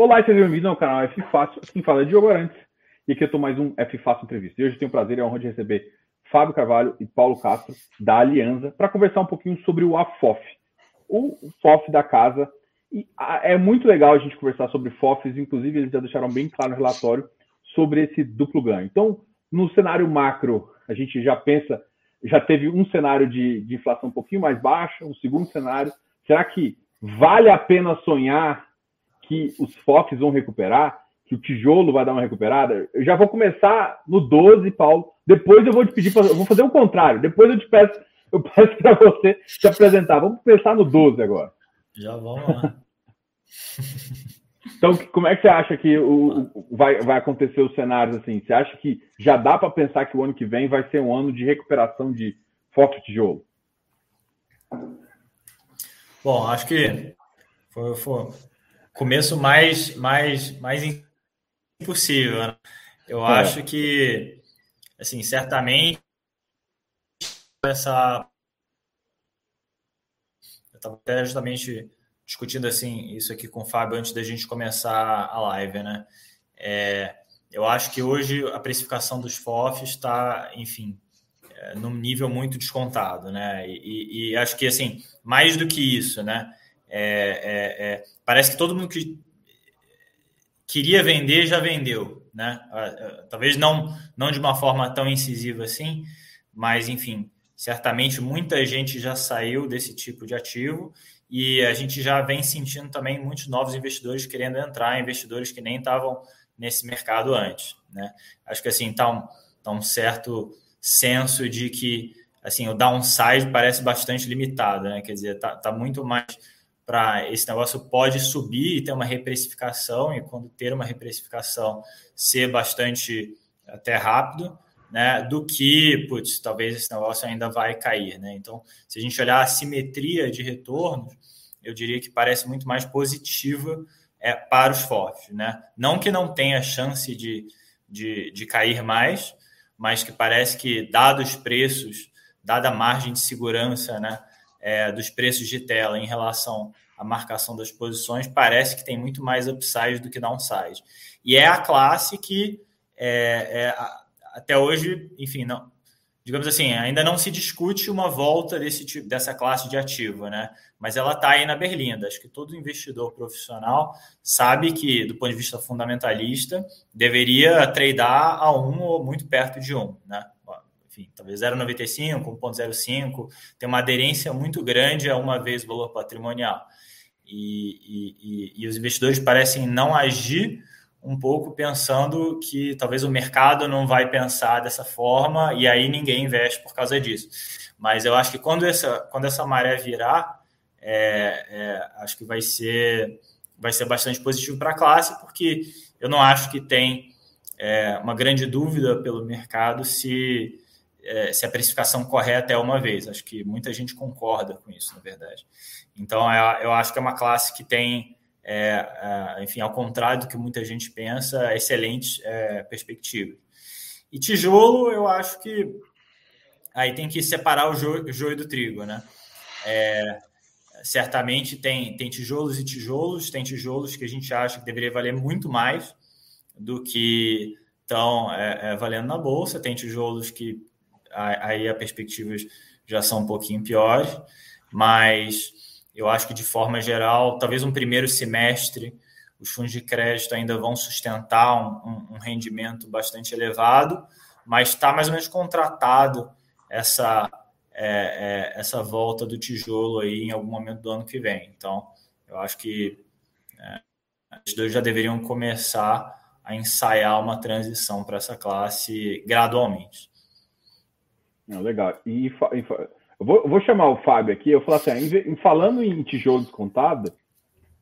Olá e sejam bem-vindos ao canal F Fácil. Quem fala é Diogo Arantes. E aqui eu estou mais um F Fácil Entrevista. E hoje eu tenho o prazer e a honra de receber Fábio Carvalho e Paulo Castro, da Aliança, para conversar um pouquinho sobre o AFOF, o FOF da casa. E é muito legal a gente conversar sobre FOFs, inclusive eles já deixaram bem claro no relatório sobre esse duplo ganho. Então, no cenário macro, a gente já pensa, já teve um cenário de, de inflação um pouquinho mais baixa, um segundo cenário. Será que vale a pena sonhar que os FOFs vão recuperar, que o tijolo vai dar uma recuperada, eu já vou começar no 12, Paulo. Depois eu vou te pedir, pra, eu vou fazer o contrário. Depois eu te peço, eu peço para você se apresentar. Vamos começar no 12 agora. Já vamos lá. Então, como é que você acha que o, o, vai, vai acontecer os cenários assim? Você acha que já dá para pensar que o ano que vem vai ser um ano de recuperação de FOF tijolo? Bom, acho que foi, foi, começo mais mais mais impossível. Né? Eu é. acho que assim, certamente essa eu estava até justamente discutindo assim isso aqui com o Fábio antes da gente começar a live, né? É, eu acho que hoje a precificação dos FOFs está, enfim, é, num nível muito descontado, né? E, e, acho que assim, mais do que isso, né? É, é, é, parece que todo mundo que queria vender já vendeu, né? Ah, ah, talvez não, não de uma forma tão incisiva assim, mas enfim, certamente muita gente já saiu desse tipo de ativo e a gente já vem sentindo também muitos novos investidores querendo entrar, investidores que nem estavam nesse mercado antes, né? Acho que assim tá um, tá um certo senso de que assim o downside parece bastante limitado, né? Quer dizer, tá, tá muito mais para esse negócio pode subir e ter uma reprecificação, e quando ter uma reprecificação, ser bastante até rápido, né, do que, putz, talvez esse negócio ainda vai cair, né? Então, se a gente olhar a simetria de retornos, eu diria que parece muito mais positiva é, para os FOFs, né? Não que não tenha chance de, de, de cair mais, mas que parece que, dados os preços, dada a margem de segurança, né, é, dos preços de tela em relação à marcação das posições, parece que tem muito mais upside do que downside. E é a classe que é, é, até hoje, enfim, não, digamos assim, ainda não se discute uma volta desse tipo, dessa classe de ativo, né? Mas ela está aí na berlinda. Acho que todo investidor profissional sabe que, do ponto de vista fundamentalista, deveria tradear a um ou muito perto de um, né? enfim, talvez 0,95, 1,05, tem uma aderência muito grande a uma vez valor patrimonial. E, e, e, os investidores parecem não agir um pouco pensando que talvez o mercado não vai pensar dessa forma e aí ninguém investe por causa disso. Mas eu acho que quando essa, quando essa maré virar, é, é, acho que vai ser, vai ser bastante positivo para a classe, porque eu não acho que tem é, uma grande dúvida pelo mercado se é, se a precificação correta é uma vez. Acho que muita gente concorda com isso, na verdade. Então, é, eu acho que é uma classe que tem, é, é, enfim, ao contrário do que muita gente pensa, excelentes é, perspectivas. E tijolo, eu acho que aí tem que separar o joio, o joio do trigo, né? É, certamente tem, tem tijolos e tijolos, tem tijolos que a gente acha que deveria valer muito mais do que estão é, é, valendo na bolsa, tem tijolos que aí as perspectivas já são um pouquinho piores, mas eu acho que de forma geral, talvez um primeiro semestre, os fundos de crédito ainda vão sustentar um, um rendimento bastante elevado, mas está mais ou menos contratado essa, é, é, essa volta do tijolo aí em algum momento do ano que vem. Então, eu acho que é, os dois já deveriam começar a ensaiar uma transição para essa classe gradualmente. Não, legal. E, vou, vou, chamar o Fábio aqui. Eu falo assim, em, falando em tijolo descontado,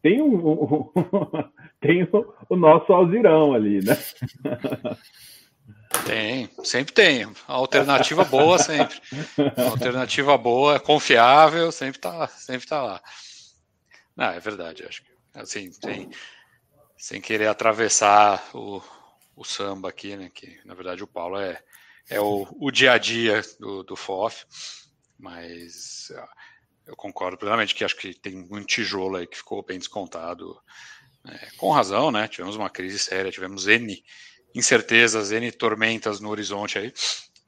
tem um, um tem o, o, nosso Alzirão ali, né? Tem, sempre tem. Alternativa boa sempre. Alternativa boa, confiável, sempre tá, sempre tá lá. Não, é verdade, acho que assim, sem querer atravessar o, o samba aqui, né? Que na verdade o Paulo é é o, o dia a dia do, do FOF, mas eu concordo plenamente que acho que tem um tijolo aí que ficou bem descontado é, com razão, né? Tivemos uma crise séria, tivemos N incertezas, N tormentas no horizonte aí,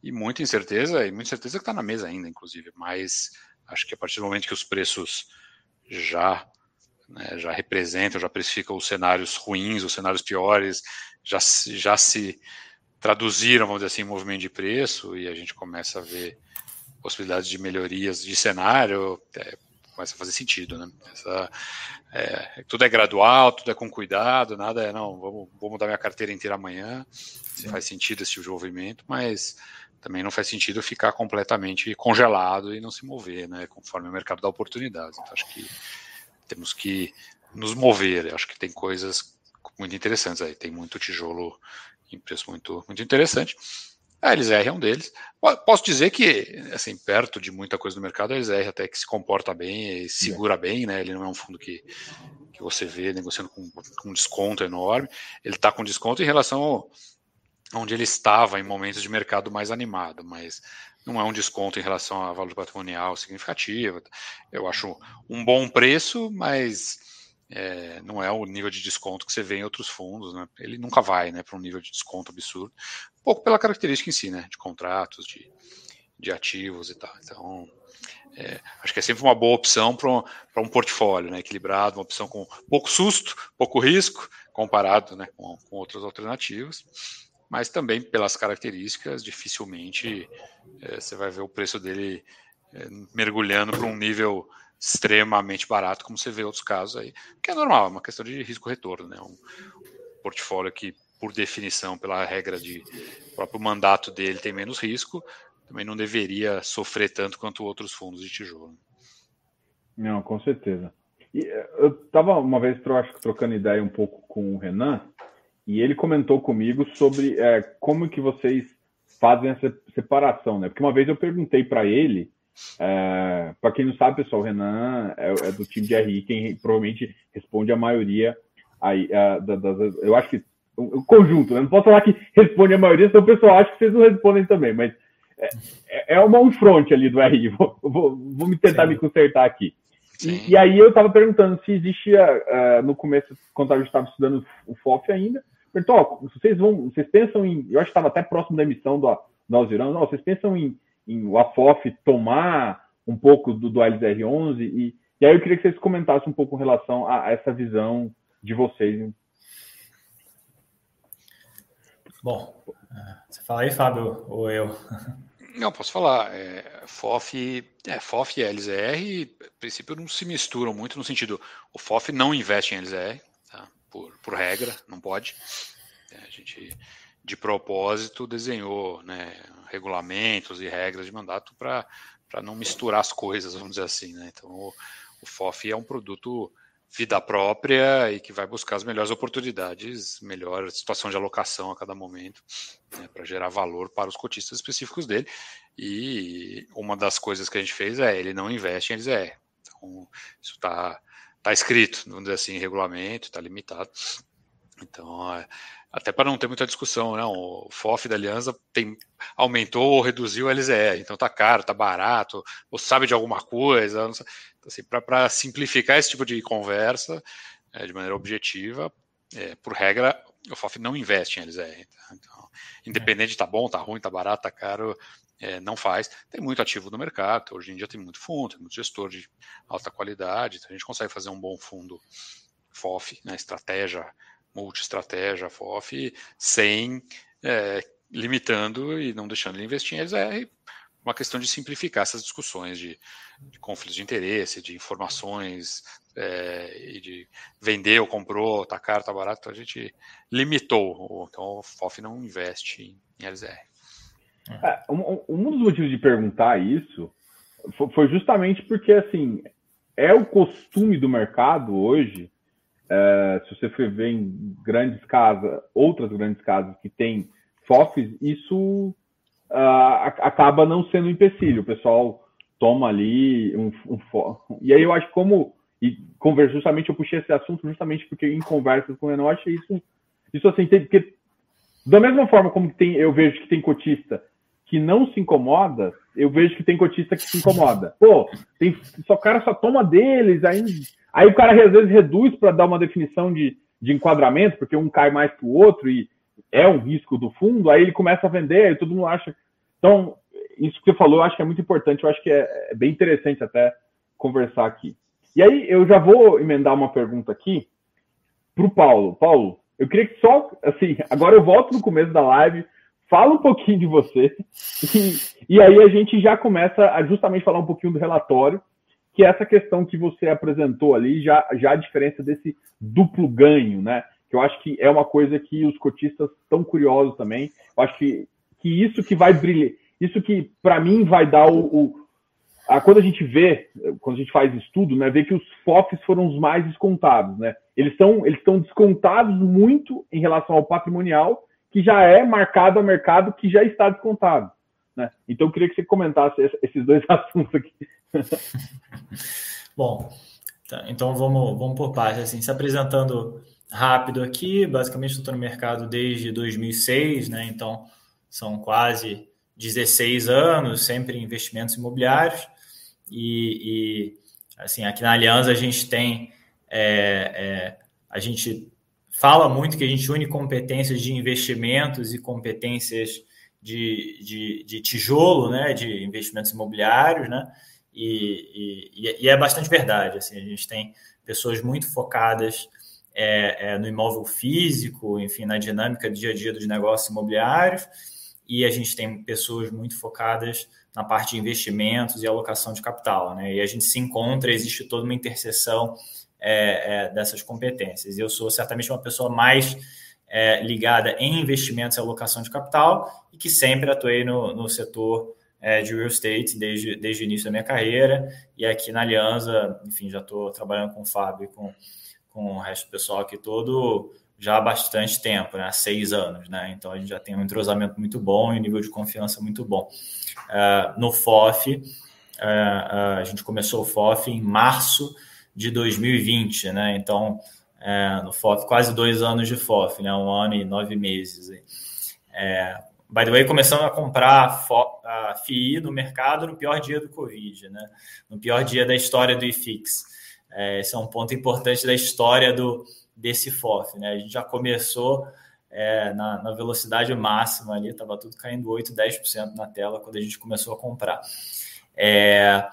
e muita incerteza, e muita incerteza que está na mesa ainda, inclusive, mas acho que a partir do momento que os preços já né, já representam, já precificam os cenários ruins, os cenários piores, já, já se traduziram, vamos dizer assim, movimento de preço, e a gente começa a ver possibilidades de melhorias de cenário, é, começa a fazer sentido, né? Essa, é, tudo é gradual, tudo é com cuidado, nada é, não, vamos, vou mudar minha carteira inteira amanhã, se faz sentido esse movimento, mas também não faz sentido ficar completamente congelado e não se mover, né, conforme o mercado dá oportunidades. Então, acho que temos que nos mover, acho que tem coisas muito interessantes aí, tem muito tijolo em preço muito, muito interessante, a LZR é um deles. Posso dizer que, assim, perto de muita coisa do mercado, a LZR até que se comporta bem e segura bem, né? Ele não é um fundo que, que você vê negociando com, com desconto enorme. Ele está com desconto em relação ao, onde ele estava em momentos de mercado mais animado, mas não é um desconto em relação a valor patrimonial significativo. Eu acho um bom preço, mas é, não é o nível de desconto que você vê em outros fundos, né? Ele nunca vai, né, para um nível de desconto absurdo, um pouco pela característica em si, né, de contratos, de, de ativos e tal. Então, é, acho que é sempre uma boa opção para um, um portfólio, né, equilibrado, uma opção com pouco susto, pouco risco, comparado, né, com, com outras alternativas, mas também pelas características, dificilmente é, você vai ver o preço dele é, mergulhando para um nível extremamente barato, como você vê outros casos aí, que é normal, é uma questão de risco-retorno, né? Um portfólio que, por definição, pela regra de próprio mandato dele, tem menos risco, também não deveria sofrer tanto quanto outros fundos de tijolo. Não, com certeza. E eh, eu estava uma vez, acho que trocando ideia um pouco com o Renan, e ele comentou comigo sobre é, como que vocês fazem essa separação, né? Porque uma vez eu perguntei para ele é, para quem não sabe, pessoal, o Renan é, é, do time de RI, quem provavelmente responde a maioria aí, a, da, das, eu acho que o, conjunto, né? não posso falar que responde a maioria, senão o pessoal acha que vocês não respondem também, mas é, é, é uma um front ali do RI, vou, vou, vou me tentar Sim. me consertar aqui. E, e, aí eu estava perguntando se existia, uh, no começo, quando a gente estava estudando o FOF ainda, perguntou, vocês vão, vocês pensam em, eu acho que estava até próximo da emissão do, do Alzirão, não, vocês pensam em em o AFOF tomar um pouco do, do LZR11 e, e aí eu queria que vocês comentassem um pouco em relação a, a essa visão de vocês. Bom, é, você fala aí, Fábio, ou eu? Não, posso falar. É, FOF, é, FOF e LZR, a princípio, não se misturam muito no sentido. O FOF não investe em LZR, tá? por, por regra, não pode. É, a gente, de propósito, desenhou né, regulamentos e regras de mandato para não misturar as coisas, vamos dizer assim. Né? Então, o, o FOF é um produto vida própria e que vai buscar as melhores oportunidades, melhor situação de alocação a cada momento, né, para gerar valor para os cotistas específicos dele. E uma das coisas que a gente fez é ele não investe em LZR. Então, isso está tá escrito, vamos dizer assim, em regulamento, está limitado. Então, é, até para não ter muita discussão, né? O FOF da Aliança tem, aumentou ou reduziu o LZE, então tá caro, tá barato, ou sabe de alguma coisa. Então, assim, para simplificar esse tipo de conversa é, de maneira objetiva, é, por regra, o FOF não investe em LZE. Tá? Então, independente de tá bom, tá ruim, tá barato, tá caro, é, não faz. Tem muito ativo no mercado, hoje em dia tem muito fundo, tem muito gestor de alta qualidade, então a gente consegue fazer um bom fundo FOF, né, estratégia multi-estratégia, FOF, sem é, limitando e não deixando ele investir em LZR, uma questão de simplificar essas discussões de, de conflitos de interesse, de informações, é, e de vender ou comprou, tá caro, tá barato, então a gente limitou, então o FOF não investe em, em LZR. É, um, um dos motivos de perguntar isso foi justamente porque, assim, é o costume do mercado hoje é, se você for ver em grandes casas, outras grandes casas que têm FOFs, isso uh, acaba não sendo um empecilho. O pessoal toma ali um, um E aí eu acho como. E conversa, justamente eu puxei esse assunto justamente porque em conversas com o Renan, eu achei isso, isso assim, tem, porque da mesma forma como tem, eu vejo que tem cotista que não se incomoda, eu vejo que tem cotista que se incomoda. Pô, tem, só cara só toma deles, aí Aí o cara às vezes reduz para dar uma definição de, de enquadramento, porque um cai mais que o outro e é um risco do fundo, aí ele começa a vender, e todo mundo acha. Então, isso que você falou, eu acho que é muito importante, eu acho que é, é bem interessante até conversar aqui. E aí, eu já vou emendar uma pergunta aqui para o Paulo. Paulo, eu queria que só, assim, agora eu volto no começo da live, fala um pouquinho de você, e, e aí a gente já começa a justamente falar um pouquinho do relatório, que essa questão que você apresentou ali, já, já a diferença desse duplo ganho, né? Que eu acho que é uma coisa que os cotistas estão curiosos também. Eu acho que, que isso que vai brilhar, isso que para mim vai dar o, o a, quando a gente vê, quando a gente faz estudo, né, vê que os FOFs foram os mais descontados, né? Eles estão eles estão descontados muito em relação ao patrimonial, que já é marcado a mercado que já está descontado. Né? Então eu queria que você comentasse esses dois assuntos aqui. Bom, tá, então vamos, vamos por partes, assim, se apresentando rápido aqui, basicamente estou no mercado desde 2006, né? Então são quase 16 anos, sempre em investimentos imobiliários e, e assim aqui na Aliança a gente tem é, é, a gente fala muito que a gente une competências de investimentos e competências de, de, de tijolo, né, de investimentos imobiliários, né, e, e, e, é bastante verdade. Assim, a gente tem pessoas muito focadas é, é, no imóvel físico, enfim, na dinâmica do dia a dia dos negócios imobiliários, e a gente tem pessoas muito focadas na parte de investimentos e alocação de capital. Né? E a gente se encontra, existe toda uma interseção é, é, dessas competências. Eu sou certamente uma pessoa mais é, ligada em investimentos e alocação de capital e que sempre atuei no, no setor é, de real estate desde, desde o início da minha carreira. E aqui na Aliança, enfim, já estou trabalhando com o Fábio e com, com o resto do pessoal aqui todo já há bastante tempo, né? há seis anos. Né? Então a gente já tem um entrosamento muito bom e um nível de confiança muito bom. Uh, no FOF, uh, uh, a gente começou o FOF em março de 2020, né? Então, é, no FOF, quase dois anos de FOF, né? Um ano e nove meses. É, by the way, começamos a comprar a FII no mercado no pior dia do Covid, né? No pior dia da história do IFIX. É, esse é um ponto importante da história do, desse FOF, né? A gente já começou é, na, na, velocidade máxima ali, estava tudo caindo 8, 10% na tela quando a gente começou a comprar. É,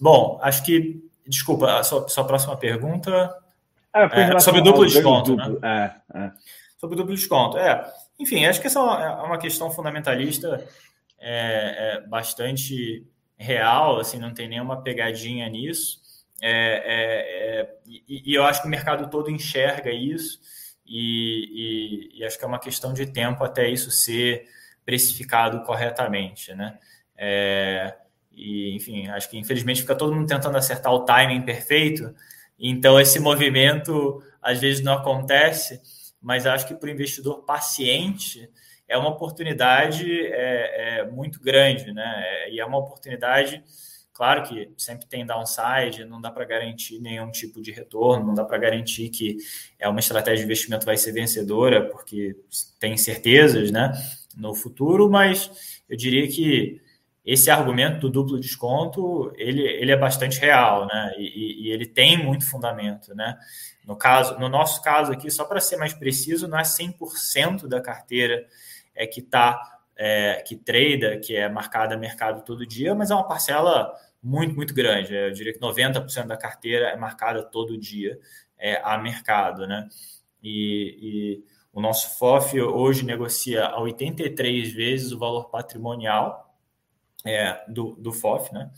bom, acho que Desculpa, a sua, sua próxima pergunta. É, é, sobre duplo desconto, duplo. né? É, é. Sobre duplo desconto. É, enfim, acho que essa é uma é questão fundamentalista é, é bastante real, assim, não tem nenhuma pegadinha nisso. É, e, e, eu acho que o mercado todo enxerga isso e, e, e, acho que é uma questão de tempo até isso ser precificado corretamente, né? É, e, enfim, acho que infelizmente fica todo mundo tentando acertar o timing perfeito. Então, esse movimento às vezes não acontece, mas acho que para o investidor paciente é uma oportunidade é, é muito grande, né? E é uma oportunidade, claro que sempre tem downside, não dá para garantir nenhum tipo de retorno, não dá para garantir que é uma estratégia de investimento vai ser vencedora, porque tem certezas, né? No futuro, mas eu diria que esse argumento do duplo desconto ele, ele é bastante real, né? E, e, ele tem muito fundamento, né? No caso, no nosso caso aqui, só para ser mais preciso, não é 100% da carteira é que está é, que trada, que é marcada a mercado todo dia, mas é uma parcela muito, muito grande. Eu diria que 90% da carteira é marcada todo dia é, a mercado, né? E, e o nosso FOF hoje negocia a 83 vezes o valor patrimonial é, do, do FOF, né?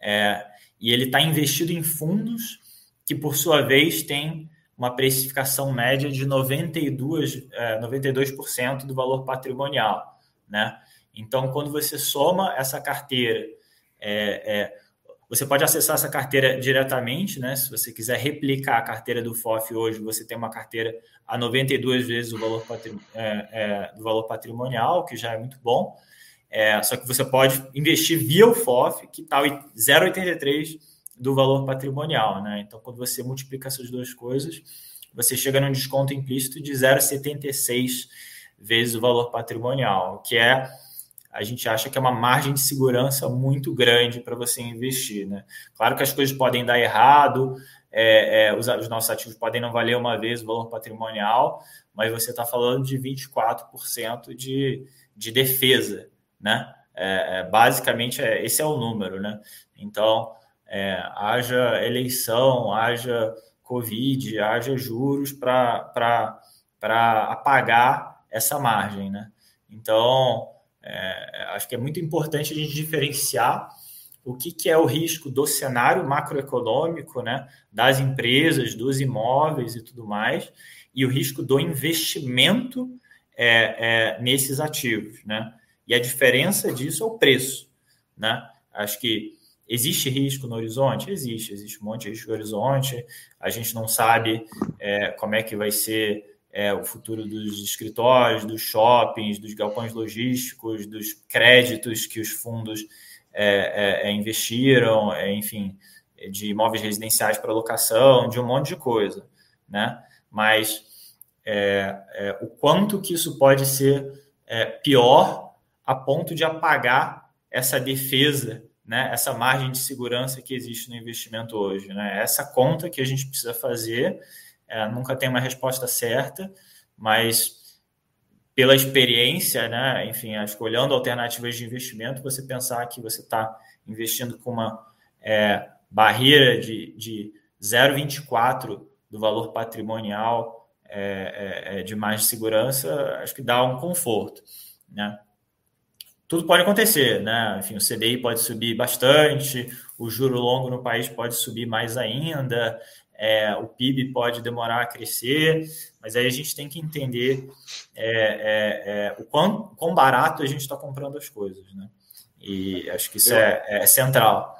É, e ele está investido em fundos que, por sua vez, tem uma precificação média de 92, é, 92% do valor patrimonial, né? Então, quando você soma essa carteira, é, é, você pode acessar essa carteira diretamente, né? Se você quiser replicar a carteira do FOF hoje, você tem uma carteira a 92 vezes o valor, é, é, do valor patrimonial, que já é muito bom. É, só que você pode investir via o FOF, que está 0,83 do valor patrimonial. Né? Então, quando você multiplica essas duas coisas, você chega num desconto implícito de 0,76 vezes o valor patrimonial, que é a gente acha que é uma margem de segurança muito grande para você investir. Né? Claro que as coisas podem dar errado, é, é, os, os, nossos ativos podem não valer uma vez o valor patrimonial, mas você está falando de 24% de, de defesa, né? É, é, basicamente, é, esse é o número, né? Então, é, haja eleição, haja Covid, haja juros para apagar essa margem, né? Então, é, acho que é muito importante a gente diferenciar o que, que é o risco do cenário macroeconômico, né, das empresas, dos imóveis e tudo mais, e o risco do investimento é, é, nesses ativos, né? E a diferença disso é o preço, né? Acho que existe risco no horizonte? Existe, existe um monte de risco no horizonte. A gente não sabe é, como é que vai ser é, o futuro dos escritórios, dos shoppings, dos galpões logísticos, dos créditos que os fundos é, é, é investiram, é, enfim, de imóveis residenciais para locação, de um monte de coisa, né? Mas o quanto que isso pode ser pior a ponto de apagar essa defesa, né? Essa margem de segurança que existe no investimento hoje, né? Essa conta que a gente precisa fazer é, nunca tem uma resposta certa, mas pela experiência, né, enfim, olhando alternativas de investimento, você pensar que você está investindo com uma é, barreira de, de 0,24 do valor patrimonial é, é, é, de mais segurança, acho que dá um conforto, né? Tudo pode acontecer, né? Enfim, o CDI pode subir bastante, o juro longo no país pode subir mais ainda, é, o PIB pode demorar a crescer, mas aí a gente tem que entender é, é, é o quão, quão, barato a gente está comprando as coisas, né? E acho que isso é, é, central.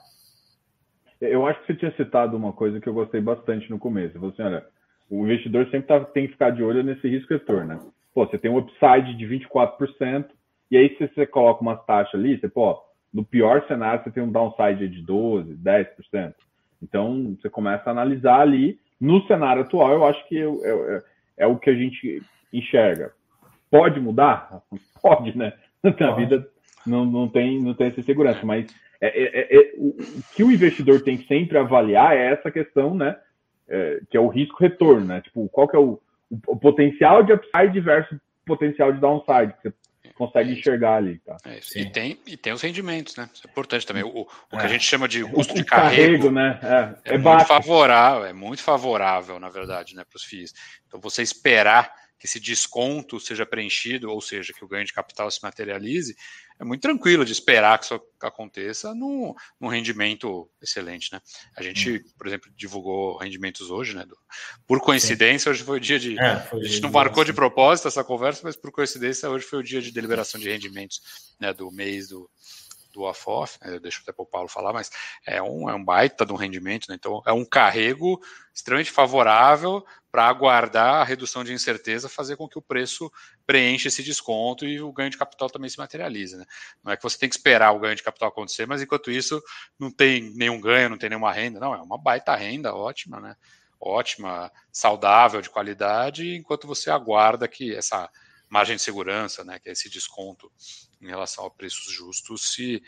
Eu acho que você tinha citado uma coisa que eu gostei bastante no começo. Você, olha, o investidor sempre tá, tem que ficar de olho nesse risco retorno, né? Pô, você tem um upside de 24%, e aí se você coloca umas taxas ali, você, pô, no pior cenário você tem um downside de 12%, 10%. Então, você começa a analisar ali. No cenário atual, eu acho que é, é, é o que a gente enxerga. Pode mudar? Pode, né? Na vida não, não, tem, não tem essa segurança, mas é, é, é, é, o, o, que o investidor tem que sempre avaliar é essa questão, né? que é o risco-retorno, né? Tipo, qual que é o, o, potencial de upside versus potencial de downside que você consegue é enxergar ali. Tá? É e, tem, e tem os rendimentos, né? Isso é importante também. O, o é. que a gente chama de custo de carrego, carrego né? é, é, é muito favorável, é muito favorável, na verdade, né, para os FIIs. Então, você esperar que esse desconto seja preenchido, ou seja, que o ganho de capital se materialize, é muito tranquilo de esperar que isso aconteça num, num rendimento excelente, né? A gente, por exemplo, divulgou rendimentos hoje, né? Por coincidência, Sim. hoje foi o dia de. É, a gente não marcou de propósito essa conversa, mas por coincidência, hoje foi o dia de deliberação de rendimentos né, do mês do, do AFOF, né, deixa até para o Paulo falar, mas é um, é um baita de um rendimento, né? então é um carrego extremamente favorável para aguardar a redução de incerteza, fazer com que o preço preencha esse desconto e o ganho de capital também se materialize. Né? Não é que você tem que esperar o ganho de capital acontecer, mas enquanto isso não tem nenhum ganho, não tem nenhuma renda, não, é uma baita renda ótima, né? ótima, saudável, de qualidade, enquanto você aguarda que essa margem de segurança, né, que é esse desconto em relação a preços justos, se,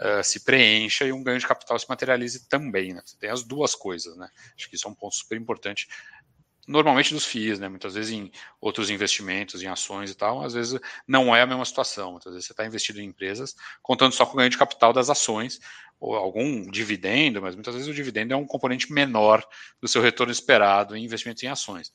uh, se preencha e um ganho de capital se materialize também. Né? Você tem as duas coisas. Né? Acho que isso é um ponto super importante. Normalmente dos FIIs, né? muitas vezes em outros investimentos, em ações e tal, às vezes não é a mesma situação. Muitas vezes você está investido em empresas contando só com o ganho de capital das ações, ou algum dividendo, mas muitas vezes o dividendo é um componente menor do seu retorno esperado em investimentos em ações.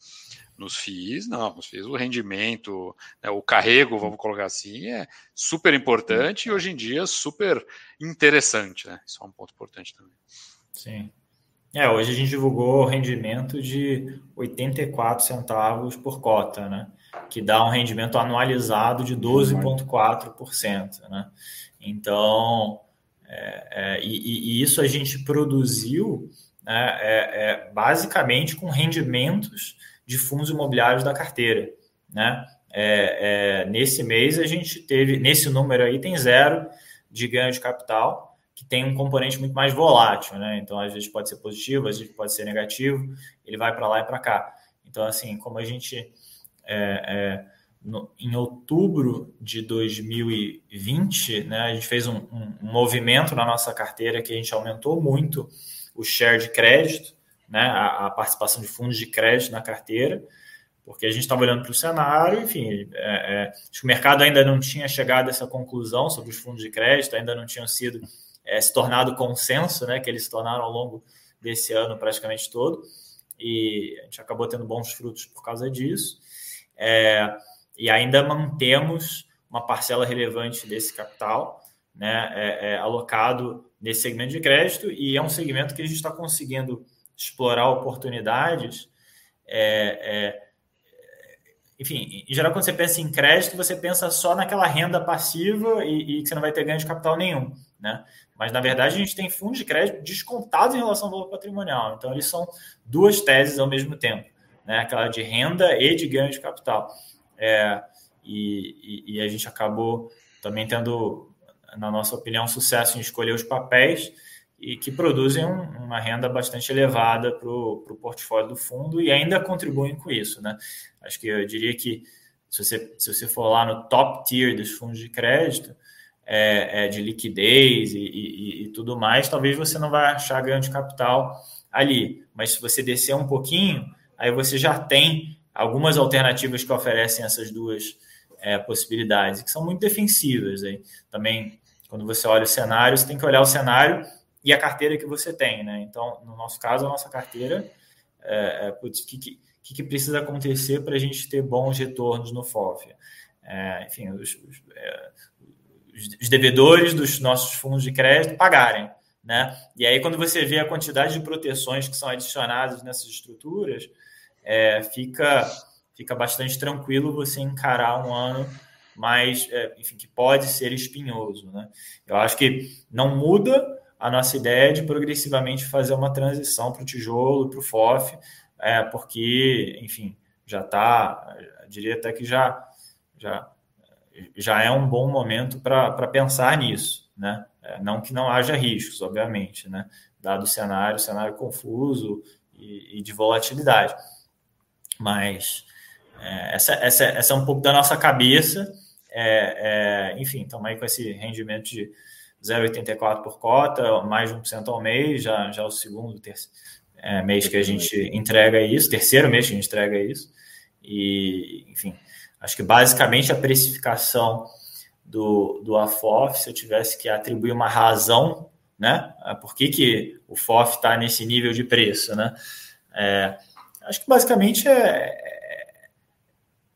Nos FIIs, não. Nos FIIs, o rendimento, né, o carrego, vamos colocar assim, é super importante e hoje em dia super interessante. Né? Isso é um ponto importante também. Sim. É, hoje a gente divulgou o rendimento de 84 centavos por cota, né? Que dá um rendimento anualizado de 12,4%. Né? Então, é, é, e, e, isso a gente produziu né, é, é basicamente com rendimentos de fundos imobiliários da carteira. Né? É, é, nesse mês a gente teve, nesse número aí tem zero de ganho de capital, que tem um componente muito mais volátil, né? Então às vezes pode ser positivo, às vezes pode ser negativo, ele vai para lá e para cá. Então assim, como a gente é, é, no, em outubro de 2020, né, a gente fez um, um, um movimento na nossa carteira que a gente aumentou muito o share de crédito, né, a, a participação de fundos de crédito na carteira, porque a gente estava olhando para o cenário, enfim, é, é, o mercado ainda não tinha chegado a essa conclusão sobre os fundos de crédito, ainda não tinham sido é, se tornado consenso, né, que eles se tornaram ao longo desse ano praticamente todo, e a gente acabou tendo bons frutos por causa disso, é, e ainda mantemos uma parcela relevante desse capital, né, é, é, alocado nesse segmento de crédito, e é um segmento que a gente está conseguindo explorar oportunidades é, é, enfim, em geral, quando você pensa em crédito, você pensa só naquela renda passiva e, e, que você não vai ter ganho de capital nenhum, né? Mas, na verdade, a gente tem fundos de crédito descontados em relação ao valor patrimonial. Então, eles são duas teses ao mesmo tempo, né? Aquela de renda e de ganho de capital. É, e, e, e a gente acabou também tendo, na nossa opinião, sucesso em escolher os papéis e que produzem um, uma renda bastante elevada para o portfólio do fundo e ainda contribuem com isso. Né? Acho que eu diria que se você, se você for lá no top tier dos fundos de crédito, é, é de liquidez e, e, e, tudo mais, talvez você não vai achar ganho de capital ali. Mas se você descer um pouquinho, aí você já tem algumas alternativas que oferecem essas duas é, possibilidades, que são muito defensivas. Aí. Também, quando você olha o cenário, você tem que olhar o cenário e a carteira que você tem, né? Então, no nosso caso, a nossa carteira, é, é, que, que, que, precisa acontecer para a gente ter bons retornos no FOF? É, enfim, os, os, é, os, devedores dos nossos fundos de crédito pagarem, né? E aí, quando você vê a quantidade de proteções que são adicionadas nessas estruturas, é, fica, fica bastante tranquilo você encarar um ano mais, é, enfim, que pode ser espinhoso, né? Eu acho que não muda a nossa ideia é de progressivamente fazer uma transição para o tijolo, para o FOF, é, porque, enfim, já está, diria até que já, já, já é um bom momento para pensar nisso, né? É, não que não haja riscos, obviamente, né? Dado o cenário, cenário confuso e, e de volatilidade. Mas é, essa, essa, essa é um pouco da nossa cabeça. É, é enfim, estamos aí com esse rendimento de 0,84 por cota, mais de 1% ao mês, já, já é o segundo terceiro, é, mês que a gente entrega isso, terceiro mês que a gente entrega isso. E, enfim, acho que basicamente a precificação do, do AFOF, se eu tivesse que atribuir uma razão, né? Por que, que o FOF está nesse nível de preço, né? É, acho que basicamente é, é,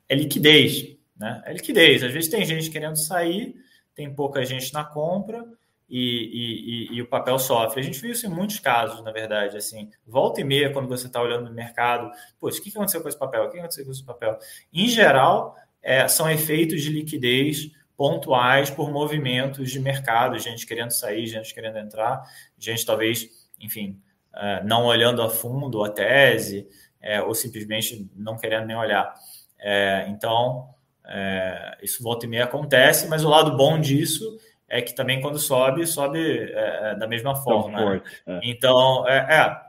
é liquidez, né? É liquidez. Às vezes tem gente querendo sair, tem pouca gente na compra e, e, e, o papel sofre. A gente viu isso em muitos casos, na verdade. Assim, volta e meia, quando você está olhando no mercado, poxa, o que aconteceu com esse papel? O que aconteceu com esse papel? Em geral, é, são efeitos de liquidez pontuais por movimentos de mercado, gente querendo sair, gente querendo entrar, gente talvez, enfim, é, não olhando a fundo a tese, é, ou simplesmente não querendo nem olhar. É, então, é, isso volta e meia acontece, mas o lado bom disso é que também quando sobe, sobe é, é da mesma forma. Né? É. Então, é, é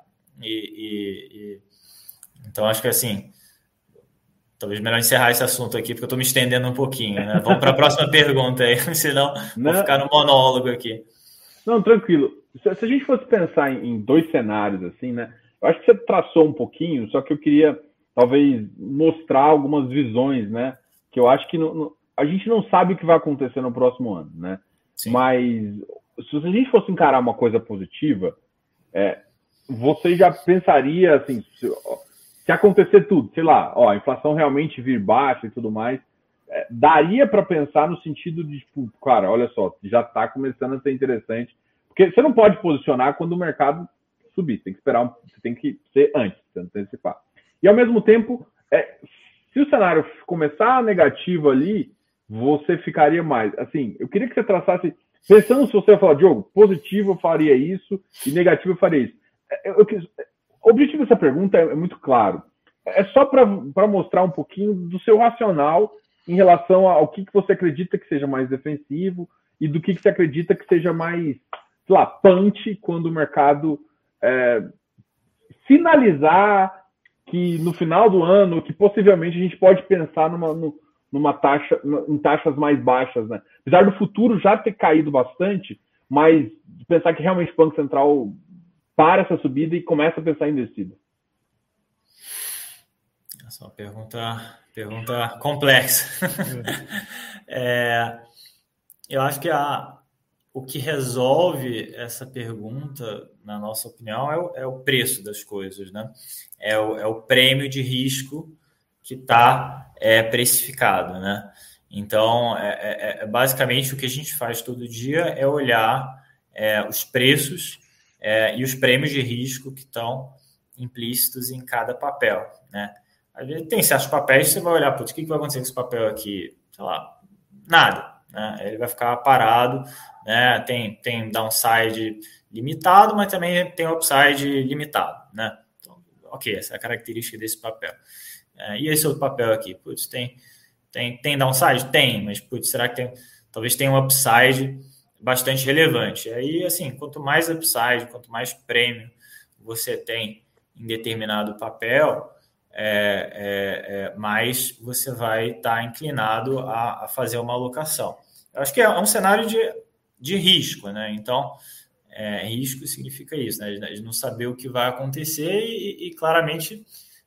e, e, e, então acho que assim, talvez melhor encerrar esse assunto aqui, porque eu estou me estendendo um pouquinho. Né? Vamos para a próxima pergunta aí, senão Não. vou ficar no monólogo aqui. Não, tranquilo. Se, se a gente fosse pensar em, em dois cenários, assim, né? Eu acho que você traçou um pouquinho, só que eu queria talvez mostrar algumas visões, né? Que eu acho que a gente não sabe o que vai acontecer no próximo ano, né? Sim. Mas se a gente fosse encarar uma coisa positiva, é, você já pensaria assim, se, se, acontecer tudo, sei lá, ó, a inflação realmente vir baixa e tudo mais, é, daria para pensar no sentido de, tipo, cara, olha só, já está começando a ser interessante, porque você não pode posicionar quando o mercado subir, tem que esperar, você tem que ser antes, antecipar. E ao mesmo tempo, é, se o cenário começar negativo ali, você ficaria mais. Assim, eu queria que você traçasse, pensando se você falar, Diogo, positivo eu faria isso e negativo eu faria isso. É, eu, eu, o objetivo dessa pergunta é, é muito claro. É só para mostrar um pouquinho do seu racional em relação ao que, que você acredita que seja mais defensivo e do que, que você acredita que seja mais, punch quando o mercado é, finalizar que no final do ano, que possivelmente a gente pode pensar numa, numa taxa, em taxas mais baixas, né? Apesar do futuro já ter caído bastante, mas pensar que realmente o Banco Central para essa subida e começa a pensar em descida? Essa é uma pergunta, pergunta complexa. é, eu acho que a, o que resolve essa pergunta, na nossa opinião, é o, é o preço das coisas, né? É o, é o prêmio de risco que está é, precificado, né? Então, é, é, é, basicamente o que a gente faz todo dia é olhar é, os preços é, e os prêmios de risco que estão implícitos em cada papel, né? Tem certos papéis você vai olhar, putz, o que vai acontecer com esse papel aqui? Sei lá, nada, né? Ele vai ficar parado, né? Tem, tem downside limitado, mas também tem upside limitado, né? Então, ok, essa é a característica desse papel. É, e esse outro papel aqui, putz, tem tem, tem downside? Tem, mas putz, será que tem? Talvez tenha um upside bastante relevante. Aí, assim, quanto mais upside, quanto mais prêmio você tem em determinado papel, é, é, é, mais você vai estar tá inclinado a, a, fazer uma alocação. Eu acho que é um cenário de, de risco, né? Então, é, risco significa isso, né? De não saber o que vai acontecer e, e claramente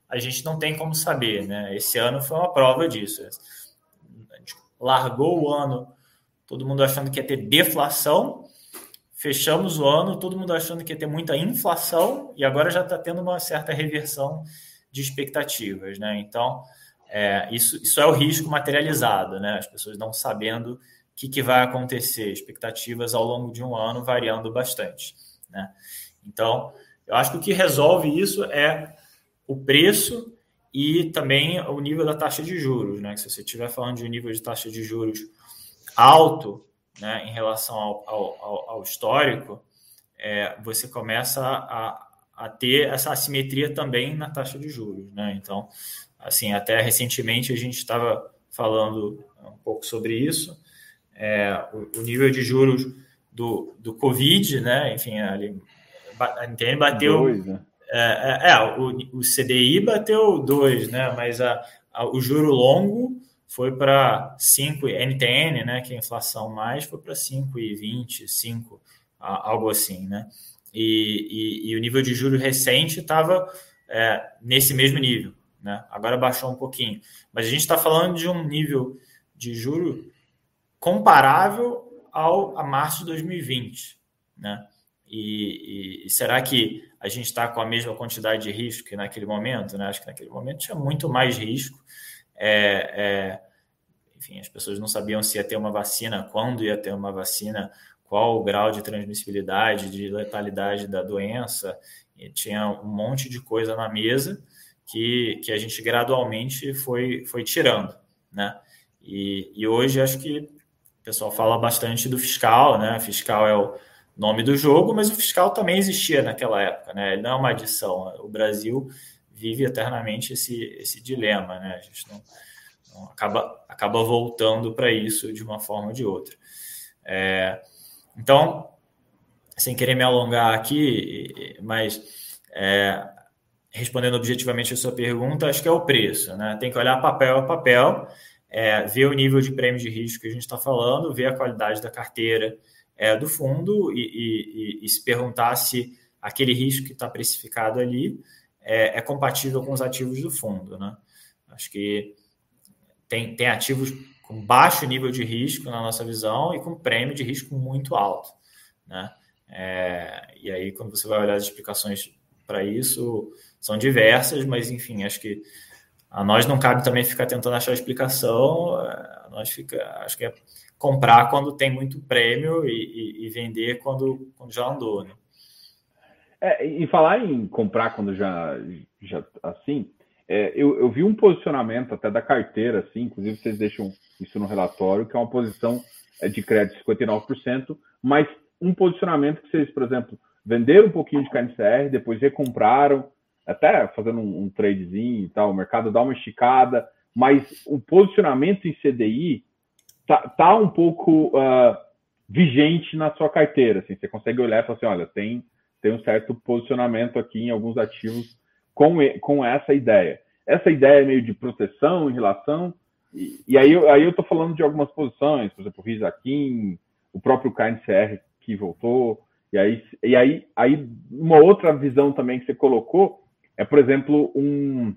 a gente não tem como saber, né? Esse ano foi uma prova disso. A gente largou o ano, todo mundo achando que ia ter deflação, fechamos o ano, todo mundo achando que ia ter muita inflação, e agora já está tendo uma certa reversão de expectativas, né? Então, é, isso, isso é o risco materializado, né? As pessoas não sabendo o que, que vai acontecer, expectativas ao longo de um ano variando bastante, né? Então, eu acho que o que resolve isso é o preço e também o nível da taxa de juros, né? Se você estiver falando de um nível de taxa de juros alto, né, em relação ao, ao, ao histórico, é, você começa a, a ter essa assimetria também na taxa de juros, né? Então, assim, até recentemente a gente estava falando um pouco sobre isso, é, o, o, nível de juros do, do Covid, né? Enfim, a NTN bateu Dois, né? É, é, é, o, o CDI bateu 2, né? Mas a, a, o juro longo foi para 5, NTN, né? Que é a inflação mais, foi para 5,20, 5, algo assim, né? E, e, e, o nível de juro recente estava é, nesse mesmo nível, né? Agora baixou um pouquinho. Mas a gente está falando de um nível de juro comparável ao a março de 2020, né? E, e, e será que a gente está com a mesma quantidade de risco que naquele momento? Né? Acho que naquele momento tinha muito mais risco. É, é, enfim, as pessoas não sabiam se ia ter uma vacina, quando ia ter uma vacina, qual o grau de transmissibilidade, de letalidade da doença. E tinha um monte de coisa na mesa que, que a gente gradualmente foi, foi tirando. Né? E, e hoje acho que o pessoal fala bastante do fiscal, né? Fiscal é o nome do jogo, mas o fiscal também existia naquela época, né? Ele não é uma adição. O Brasil vive eternamente esse, esse dilema, né? A gente não, não acaba, acaba voltando para isso de uma forma ou de outra. É, então, sem querer me alongar aqui, mas é, respondendo objetivamente a sua pergunta, acho que é o preço, né? Tem que olhar papel a papel, é, ver o nível de prêmio de risco que a gente está falando, ver a qualidade da carteira, é, do fundo e, e, e, se perguntar se aquele risco que está precificado ali é, é, compatível com os ativos do fundo. Né? Acho que tem, tem ativos com baixo nível de risco na nossa visão e com prêmio de risco muito alto. Né? É, e aí, quando você vai olhar as explicações para isso, são diversas, mas enfim, acho que a nós não cabe também ficar tentando achar explicação, a nós fica, acho que é comprar quando tem muito prêmio e, e, e vender quando, quando já andou, né? É, e falar em comprar quando já, já assim, é, eu, eu, vi um posicionamento até da carteira, assim, inclusive vocês deixam isso no relatório, que é uma posição é, de crédito 59%, mas um posicionamento que vocês, por exemplo, venderam um pouquinho de KNCR, depois recompraram, até fazendo um, um tradezinho e tal, o mercado dá uma esticada, mas o posicionamento em CDI tá, tá um pouco uh, vigente na sua carteira. Assim, você consegue olhar e falar assim, olha, tem, tem um certo posicionamento aqui em alguns ativos com, com essa ideia. Essa ideia é meio de proteção em relação. E, e aí, aí eu estou falando de algumas posições, por exemplo, o Risaquim, o próprio KNCR que voltou. E aí, e aí, aí uma outra visão também que você colocou é, por exemplo, um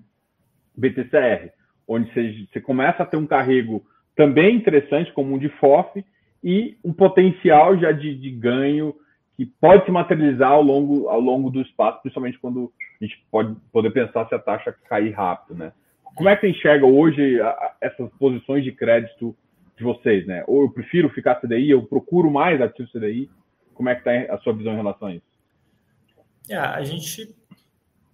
BTCR, onde você, você começa a ter um carrego também interessante, como um de FOF, e um potencial já de, de ganho que pode se materializar ao longo, ao longo do espaço, principalmente quando a gente pode poder pensar se a taxa cair rápido, né? Como é que você enxerga hoje essas posições de crédito de vocês, né? Ou eu prefiro ficar CDI, eu procuro mais ativo CDI. Como é que está a sua visão em relação a isso? É, a gente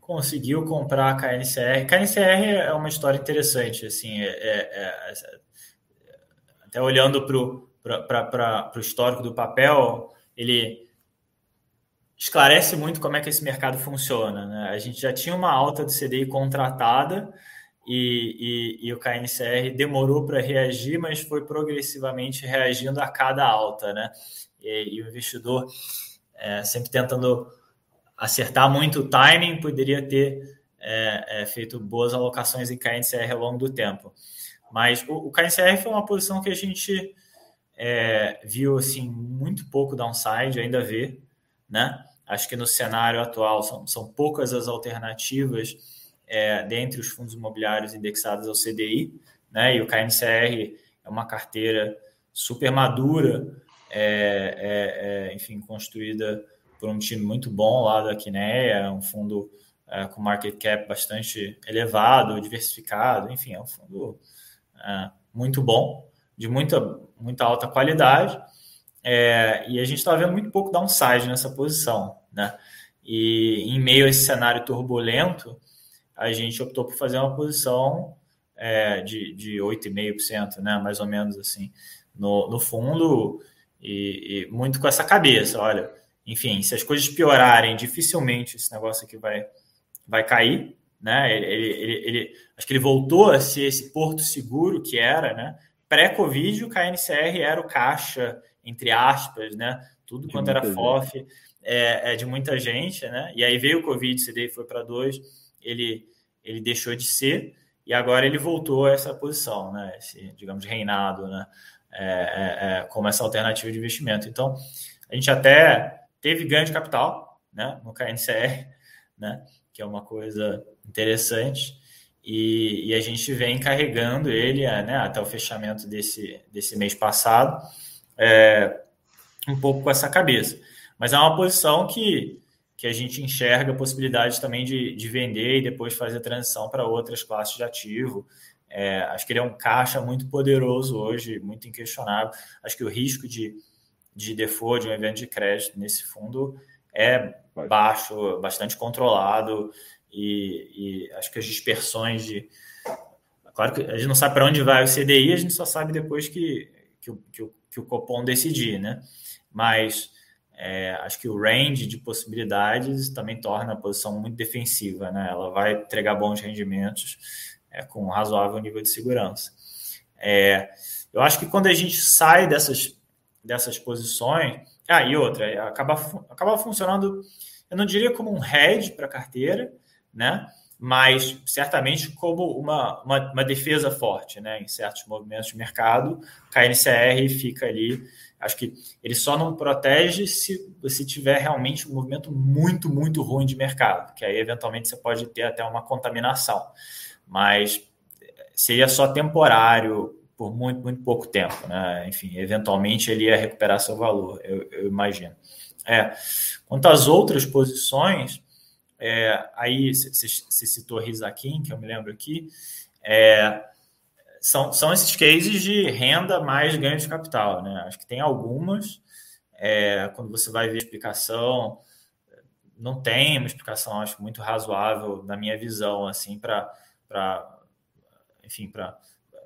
conseguiu comprar a KNCR. KNCR é uma história interessante, assim, é, é, é até olhando para o histórico do papel, ele esclarece muito como é que esse mercado funciona. Né? A gente já tinha uma alta do CDI contratada, e, e, e o KNCR demorou para reagir, mas foi progressivamente reagindo a cada alta, né? E, e o investidor é, sempre tentando acertar muito o timing, poderia ter é, é, feito boas alocações em KNCR ao longo do tempo. Mas o, o KNCR foi uma posição que a gente é, viu assim muito pouco downside, ainda vê, né? Acho que no cenário atual são, são poucas as alternativas é, dentre os fundos imobiliários indexados ao CDI, né? E o KNCR é uma carteira super madura, é, é, enfim, construída por um time muito bom lá da Quineia, um fundo é, com market cap bastante elevado, diversificado, enfim, é um fundo é, muito bom, de muita, muita alta qualidade, e a gente está vendo muito pouco downside nessa posição, né? E em meio a esse cenário turbulento, a gente optou por fazer uma posição é, de, de 8,5%, né, mais ou menos assim, no, no fundo, e, e, muito com essa cabeça, olha, enfim, se as coisas piorarem, dificilmente esse negócio aqui vai, vai cair, né, ele, ele, ele, acho que ele voltou a ser esse porto seguro que era, né, pré-Covid o KNCR era o caixa, entre aspas, né, tudo quanto era FOF, é, é, de muita gente, né, e aí veio o Covid, o CDI foi para dois, ele, ele deixou de ser e agora ele voltou a essa posição, né? Esse, digamos, reinado, né? É, é, é, como essa alternativa de investimento. Então, a gente até teve ganho de capital, né? No KNCR, né? Que é uma coisa interessante. E, e a gente vem carregando ele né, até o fechamento desse, desse mês passado, é, um pouco com essa cabeça. Mas é uma posição que que a gente enxerga a possibilidade também de, de vender e depois fazer transição para outras classes de ativo. É, acho que ele é um caixa muito poderoso hoje, muito inquestionável. Acho que o risco de, de default de um evento de crédito nesse fundo é baixo, bastante controlado e, e acho que as dispersões de. Claro que a gente não sabe para onde vai o CDI, a gente só sabe depois que, que, o, que, que o Copom decidir, né? Mas é, acho que o range de possibilidades também torna a posição muito defensiva, né? Ela vai entregar bons rendimentos é, com um razoável nível de segurança. É, eu acho que quando a gente sai dessas, dessas posições, ah, e outra, é, acaba, acaba funcionando, eu não diria como um hedge para a carteira, né? mas certamente como uma, uma, uma, defesa forte né? em certos movimentos de mercado. KNCR fica ali Acho que ele só não protege se você tiver realmente um movimento muito, muito ruim de mercado, que aí eventualmente você pode ter até uma contaminação. Mas seria só temporário por muito, muito pouco tempo, né? Enfim, eventualmente ele ia recuperar seu valor, eu, eu imagino. É. Quanto às outras posições, é, aí você citou Rizakin, que eu me lembro aqui, é, são, são esses cases de renda mais ganho de capital, né? Acho que tem algumas, é, quando você vai ver a explicação, não tem uma explicação, acho, muito razoável, na minha visão, assim, para, enfim, para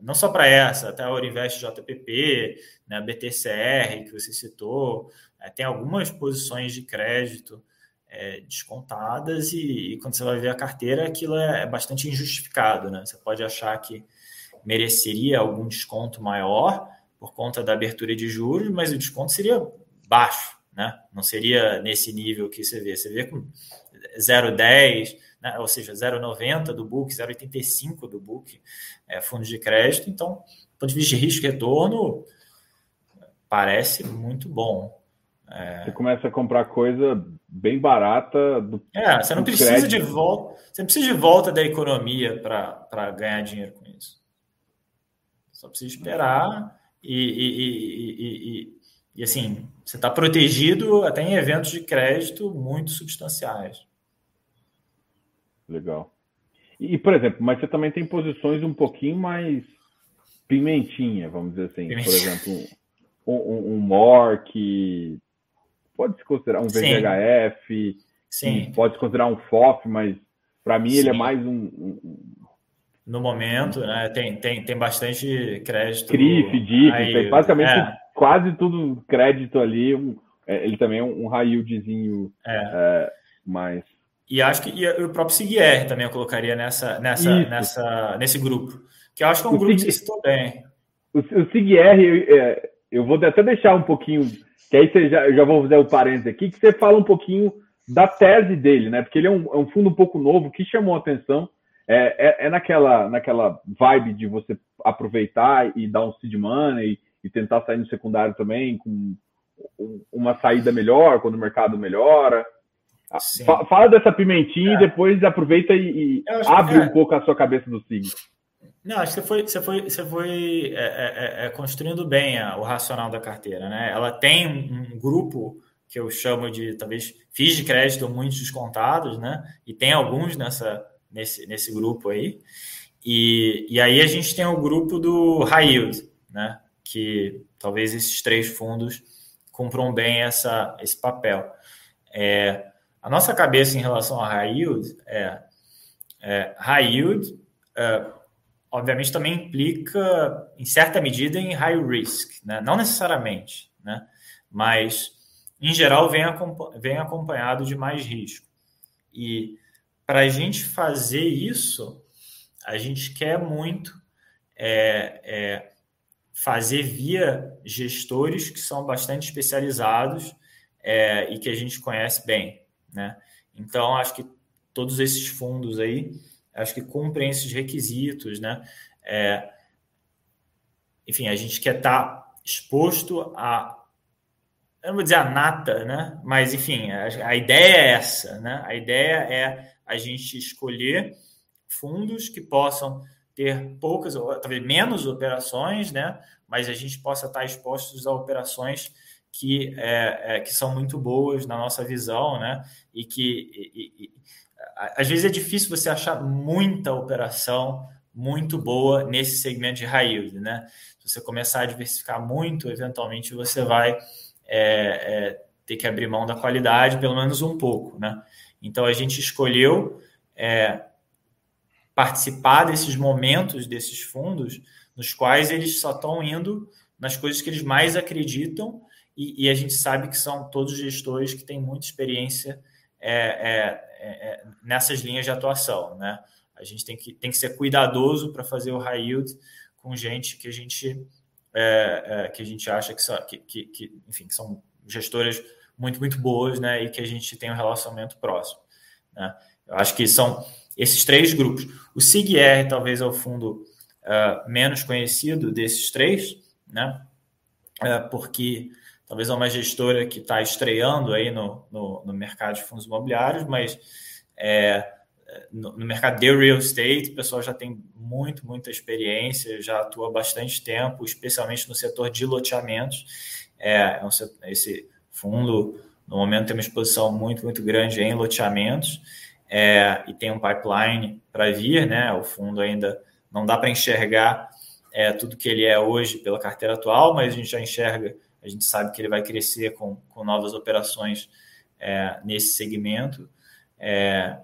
não só para essa, até a Orinvest JPP, né, BTCR, que você citou, é, tem algumas posições de crédito é, descontadas e, e, quando você vai ver a carteira, aquilo é, é bastante injustificado, né? Você pode achar que mereceria algum desconto maior por conta da abertura de juros, mas o desconto seria baixo, né? Não seria nesse nível que você vê. Você vê com 0,10, né? ou seja, 0,90 do book, 0,85 do book, é, fundos de crédito. Então, do ponto de vista de risco e retorno, parece muito bom. É... Você começa a comprar coisa bem barata. Do, é, você não precisa crédito. de volta. Você não precisa de volta da economia para ganhar dinheiro com isso. Só precisa esperar e, e, e, e assim, você está protegido até em eventos de crédito muito substanciais. Legal. E, por exemplo, mas você também tem posições um pouquinho mais pimentinha, vamos dizer assim. Pimentinha. Por exemplo, um, um, um MOR que pode se considerar um VGHF, Sim. pode se considerar um FOF, mas para mim Sim. ele é mais um, um, No momento, né? Tem, tem, tem bastante crédito. CRIF, DIF, tem basicamente é. quase tudo crédito ali. É, ele também é um, yieldzinho é. é mais. E acho que e o próprio CIGR também eu colocaria nessa, nessa, nessa, nesse grupo. Que eu acho que é um o grupo Sig... que citou bem. O, o eu, é, eu vou até deixar um pouquinho que aí você já, eu já vou fazer o parênteses aqui, que você fala um pouquinho da tese dele, né? Porque ele é um, é um fundo um pouco novo que chamou a atenção. É, é, é, naquela, naquela vibe de você aproveitar e dar um seed money e, e tentar sair no secundário também com uma saída melhor quando o mercado melhora. Sim. Fala dessa pimentinha é. e depois aproveita e, abre um pouco a sua cabeça do signo. Não, acho que você foi, você foi, você foi é, é, é, é construindo bem a, o racional da carteira, né? Ela tem um, um, grupo que eu chamo de talvez FIIs de crédito muito descontados, né? E tem alguns nessa, nesse, nesse grupo aí. E, e aí a gente tem o grupo do high yield, né? Que talvez esses três fundos cumpram bem essa, esse papel. É, a nossa cabeça em relação a high yield é, é high yield é, obviamente também implica, em certa medida, em high risk, né? não necessariamente, né? mas em geral vem, vem acompanhado de mais risco. E para a gente fazer isso, a gente quer muito é, é, fazer via gestores que são bastante especializados é, e que a gente conhece bem. Né? Então, acho que todos esses fundos aí acho que cumprem esses requisitos, né? É, enfim, a gente quer estar tá exposto a eu não vou dizer a nata, né? Mas enfim, a, a, ideia é essa, né? A ideia é a gente escolher fundos que possam ter poucas, talvez menos operações, né? Mas a gente possa estar expostos a operações que, é, é, que são muito boas na nossa visão, né? E que e, e, às vezes é difícil você achar muita operação muito boa nesse segmento de high yield, né? Se você começar a diversificar muito, eventualmente você vai é, é, ter que abrir mão da qualidade, pelo menos um pouco, né? Então a gente escolheu é, participar desses momentos desses fundos, nos quais eles só estão indo nas coisas que eles mais acreditam e, e a gente sabe que são todos gestores que têm muita experiência é, é, é, é, nessas linhas de atuação, né? A gente tem que, tem que ser cuidadoso para fazer o high yield com gente que a gente é, que a gente acha que, são, que, que, que, enfim, são gestoras muito, muito boas, né? E que a gente tem um relacionamento próximo. Né? Eu acho que são esses três grupos. O SIGR talvez é o fundo uh, menos conhecido desses três, né? Uh, porque talvez é uma gestora que está estreando aí no, no, no, mercado de fundos imobiliários, mas é, no, no, mercado de real estate, o pessoal já tem muito, muita experiência, já atua bastante tempo, especialmente no setor de loteamentos. É, é um, esse fundo, no momento, tem uma exposição muito, muito grande em loteamentos é, e tem um pipeline para vir, né? O fundo ainda não dá para enxergar é, tudo que ele é hoje pela carteira atual, mas a gente já enxerga a gente sabe que ele vai crescer com, com novas operações é, nesse segmento. É,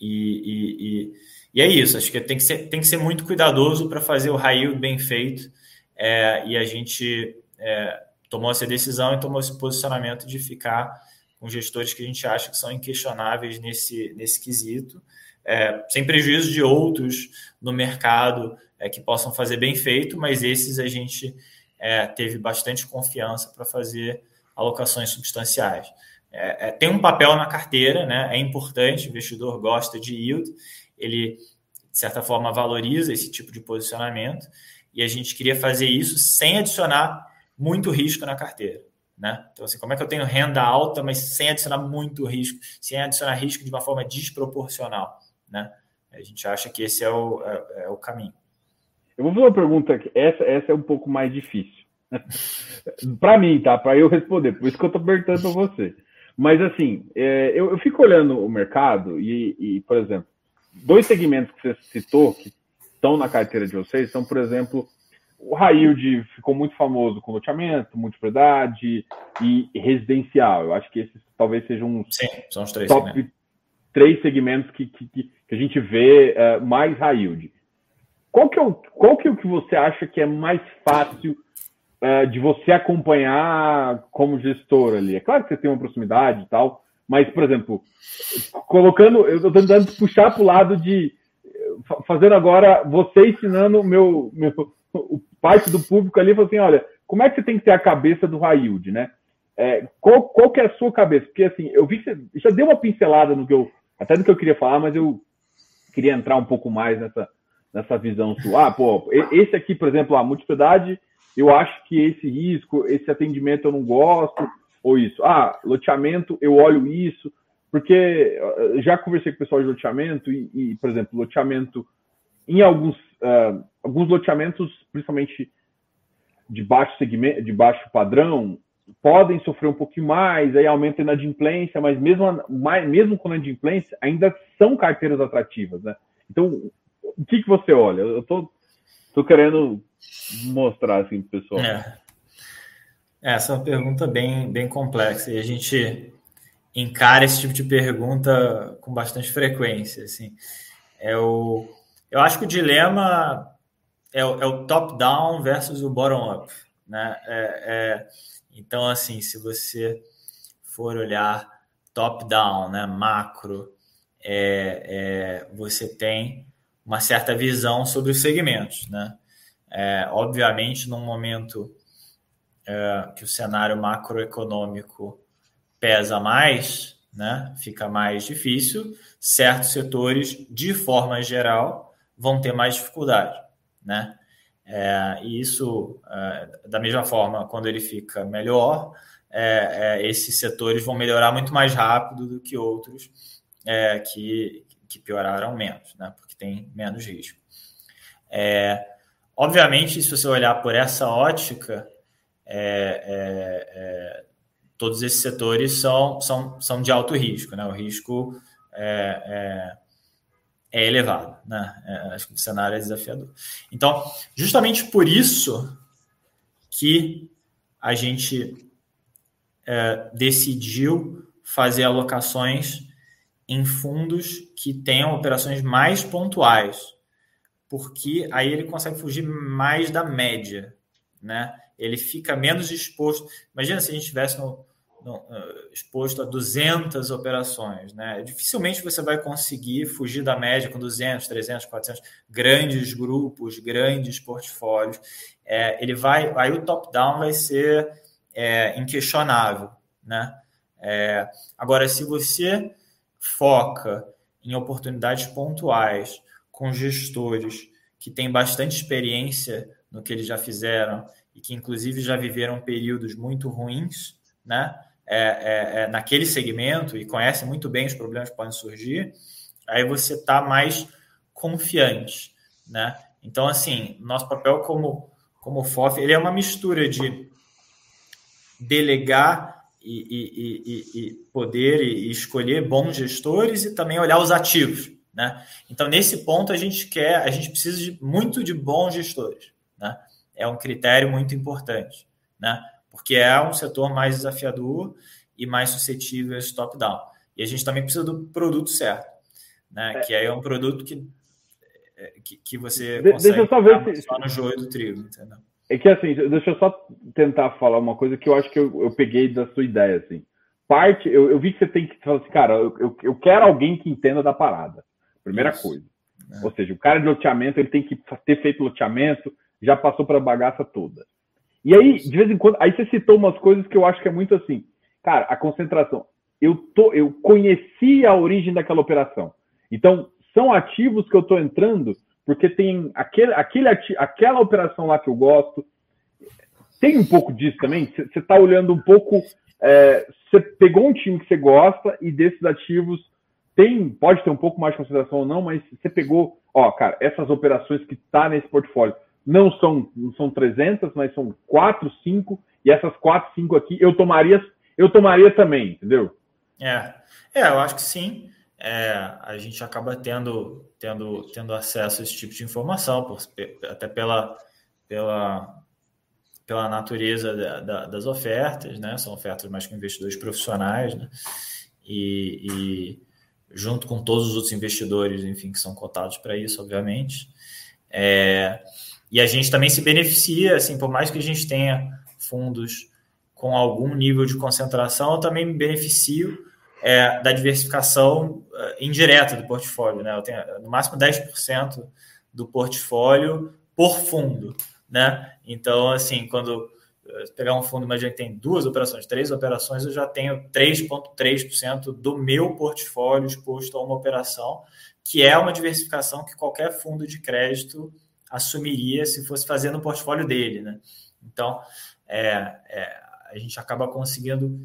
e, e, e, e, é isso, acho que tem que ser, tem que ser muito cuidadoso para fazer o raio bem feito. É, e a gente é, tomou essa decisão e tomou esse posicionamento de ficar com gestores que a gente acha que são inquestionáveis nesse, nesse quesito, é, sem prejuízo de outros no mercado é, que possam fazer bem feito, mas esses a gente é, teve bastante confiança para fazer alocações substanciais. É, é, tem um papel na carteira, né? é importante, o investidor gosta de yield, ele, de certa forma, valoriza esse tipo de posicionamento, e a gente queria fazer isso sem adicionar muito risco na carteira. Né? Então, assim, como é que eu tenho renda alta, mas sem adicionar muito risco, sem adicionar risco de uma forma desproporcional? Né? A gente acha que esse é o, é, é o caminho. Eu vou fazer uma pergunta que essa, essa é um pouco mais difícil. para mim, tá? Para eu responder, por isso que eu estou perguntando para você. Mas assim, é, eu, eu, fico olhando o mercado e, e, por exemplo, dois segmentos que você citou que estão na carteira de vocês são, por exemplo, o high yield ficou muito famoso com loteamento, multipropriedade e residencial. Eu acho que esses talvez sejam uns Sim, são os três top segmentos. três segmentos que, que, que, a gente vê uh, mais high yield. Qual que, é o, qual que é o que você acha que é mais fácil uh, de você acompanhar como gestor ali? É claro que você tem uma proximidade e tal, mas, por exemplo, colocando, eu estou tentando puxar para o lado de fazendo agora você ensinando meu, meu o parte do público ali falou assim, olha, como é que você tem que ter a cabeça do yield, né? É, qual, qual que é a sua cabeça? Porque assim, eu vi que você já deu uma pincelada no que eu até no que eu queria falar, mas eu queria entrar um pouco mais nessa nessa visão sua. Ah, pô, esse aqui, por exemplo, a multiplicidade, eu acho que esse risco, esse atendimento eu não gosto, ou isso. Ah, loteamento, eu olho isso, porque já conversei com o pessoal de loteamento e, e por exemplo, loteamento em alguns, uh, alguns loteamentos, principalmente de baixo segmento, de baixo padrão, podem sofrer um pouquinho mais, aí aumenta a inadimplência, mas mesmo, mesmo com a inadimplência, ainda são carteiras atrativas, né? Então, o que, que você olha? Eu tô, tô querendo mostrar assim pro pessoal. É. Essa é uma pergunta bem, bem complexa e a gente encara esse tipo de pergunta com bastante frequência. Assim. É o, eu acho que o dilema é o, é o top-down versus o bottom-up. Né? É, é, então, assim, se você for olhar top-down, né, macro, é, é, você tem uma certa visão sobre os segmentos. Né? É, obviamente, num momento é, que o cenário macroeconômico pesa mais, né, fica mais difícil, certos setores, de forma geral, vão ter mais dificuldade. Né? É, e isso, é, da mesma forma, quando ele fica melhor, é, é esses setores vão melhorar muito mais rápido do que outros que, que pioraram menos, né? porque tem menos risco. É, obviamente, se você olhar por essa ótica, todos esses setores são, são, são de alto risco, né? o risco é, é elevado, né? É, acho que o cenário é desafiador. Então, justamente por isso que a gente é, decidiu fazer alocações em fundos que tenham operações mais pontuais, porque aí ele consegue fugir mais da média, né? Ele fica menos exposto. Imagina se a gente estivesse eh, exposto a 200 operações. Né? Dificilmente você vai conseguir fugir da média com 200, 300, 400 grandes grupos, grandes portfólios. É, ele vai, aí o top-down vai ser é, inquestionável. Né? É, agora, se você foca em oportunidades pontuais com gestores que têm bastante experiência no que eles já fizeram e que, inclusive, já viveram períodos muito ruins, né? é, é, é, naquele segmento e conhece muito bem os problemas que podem surgir, aí você está mais confiante, né? Então, assim, nosso papel como, como FOF, ele é uma mistura de delegar e, e, e, poder e escolher bons gestores e também olhar os ativos, né? Então, nesse ponto, a gente quer, a gente precisa de, muito de bons gestores, né? É um critério muito importante, né? porque é um setor mais desafiador e mais suscetível a esse top-down. E a gente também precisa do produto certo, né? É. Que aí é um produto que, é, que, que você de, consegue deixa eu só ver se... só no joio do trigo, entendeu? É que assim, deixa eu só tentar falar uma coisa que eu acho que eu, eu peguei da sua ideia, assim. Parte, eu, eu vi que você tem que falar assim, cara, eu, eu, eu quero alguém que entenda da parada. Primeira Isso. coisa. É. Ou seja, o cara de loteamento, ele tem que ter feito loteamento, já passou para a bagaça toda. E aí, de vez em quando, aí você citou umas coisas que eu acho que é muito assim. Cara, a concentração. Eu, tô, eu conheci a origem daquela operação. Então, são ativos que eu estou entrando porque tem aquele, aquele aquela operação lá que eu gosto. tem um pouco disso também? Você está olhando um pouco. É, você pegou um time que você gosta e desses ativos tem, pode ter um pouco mais de consideração ou não, mas você pegou, ó, cara, essas operações que tá nesse portfólio não são, não são 300, mas são 4, 5, e essas 4, 5 aqui eu tomaria, eu tomaria também, entendeu? É, é eu acho que sim. É, a gente acaba tendo, tendo, tendo acesso a esse tipo de informação, por, até pela, pela, pela natureza da, da, das ofertas, né? São ofertas mais com investidores profissionais, né? E, e, junto com todos os outros investidores, enfim, que são cotados para isso, obviamente. É, e a gente também se beneficia, assim, por mais que a gente tenha fundos com algum nível de concentração, eu também me beneficio é, da diversificação uh, indireta do portfólio. Né? Eu tenho no máximo 10% do portfólio por fundo. Né? Então, assim, quando pegar um fundo, imagina que tem duas operações, três operações, eu já tenho 3,3% do meu portfólio exposto a uma operação, que é uma diversificação que qualquer fundo de crédito assumiria se fosse fazer no portfólio dele. Né? Então, é, é, a gente acaba conseguindo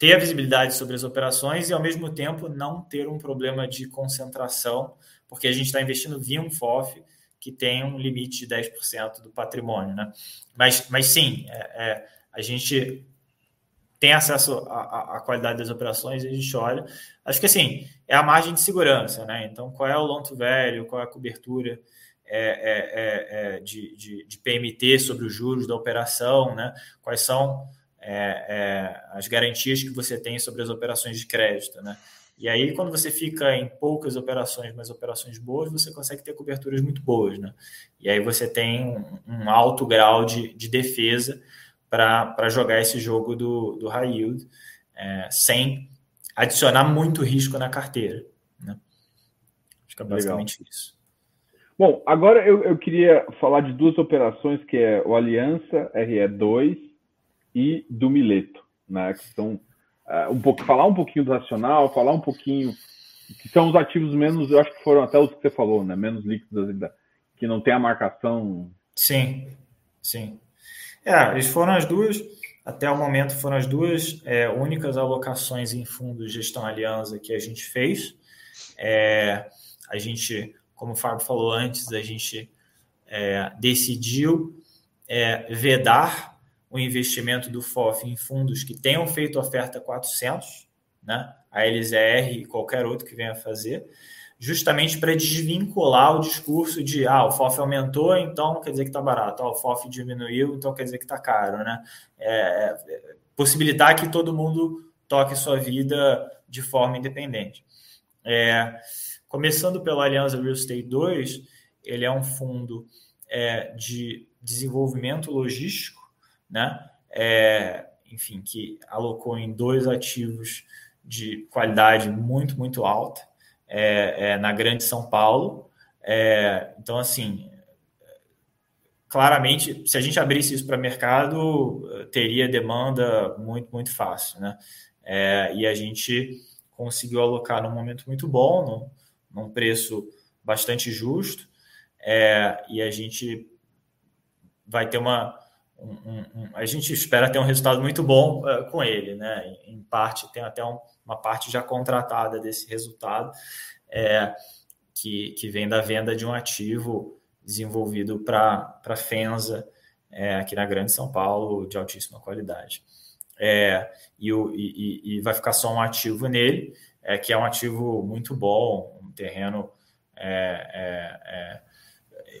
ter a visibilidade sobre as operações e, ao mesmo tempo, não ter um problema de concentração, porque a gente está investindo via um FOF, que tem um limite de 10% do patrimônio, né? Mas, mas sim, é, é, a gente tem acesso à, qualidade das operações e a gente olha. Acho que assim, é a margem de segurança, né? Então, qual é o longo velho, qual é a cobertura é, é, é, é de, de, de, PMT sobre os juros da operação, né? Quais são as garantias que você tem sobre as operações de crédito, né? E aí, quando você fica em poucas operações, mas operações boas, você consegue ter coberturas muito boas, né? E aí você tem um, um alto grau de, de defesa para jogar esse jogo do, do high yield, é, sem adicionar muito risco na carteira. Né? Acho que é basicamente Legal. isso. Bom, agora eu, eu queria falar de duas operações, que é o Aliança RE2 e do Mileto, né? Que são uh, um pouco, falar um pouquinho do racional, falar um pouquinho que são os ativos menos, eu acho que foram até os que você falou, né? Menos líquidos, que não tem a marcação. Sim, sim. É, eles foram as duas, até o momento foram as duas é, únicas alocações em fundos de gestão aliança que a gente fez. É, a gente, como o Fábio falou antes, a gente é, decidiu é, vedar o investimento do FOF em fundos que tenham feito oferta 400, né? a LZR e qualquer outro que venha fazer, justamente para desvincular o discurso de ah, o FOF aumentou, então quer dizer que está barato, ah, o FOF diminuiu, então quer dizer que está caro. Né? É, é, possibilitar que todo mundo toque sua vida de forma independente. É, começando pela Aliança Real Estate 2, ele é um fundo é, de desenvolvimento logístico né? É, enfim, que alocou em dois ativos de qualidade muito, muito alta é, é, na Grande São Paulo. É, então, assim, claramente, se a gente abrisse isso para mercado, teria demanda muito, muito fácil, né? É, e a gente conseguiu alocar num momento muito bom, num, num preço bastante justo, é, e a gente vai ter uma, um, um, a gente espera ter um resultado muito bom uh, com ele, né? Em parte, tem até um, uma parte já contratada desse resultado, é, que, que vem da venda de um ativo desenvolvido para a Fenza, é, aqui na Grande São Paulo, de altíssima qualidade. É, e, e, e, vai ficar só um ativo nele, é, que é um ativo muito bom, um terreno é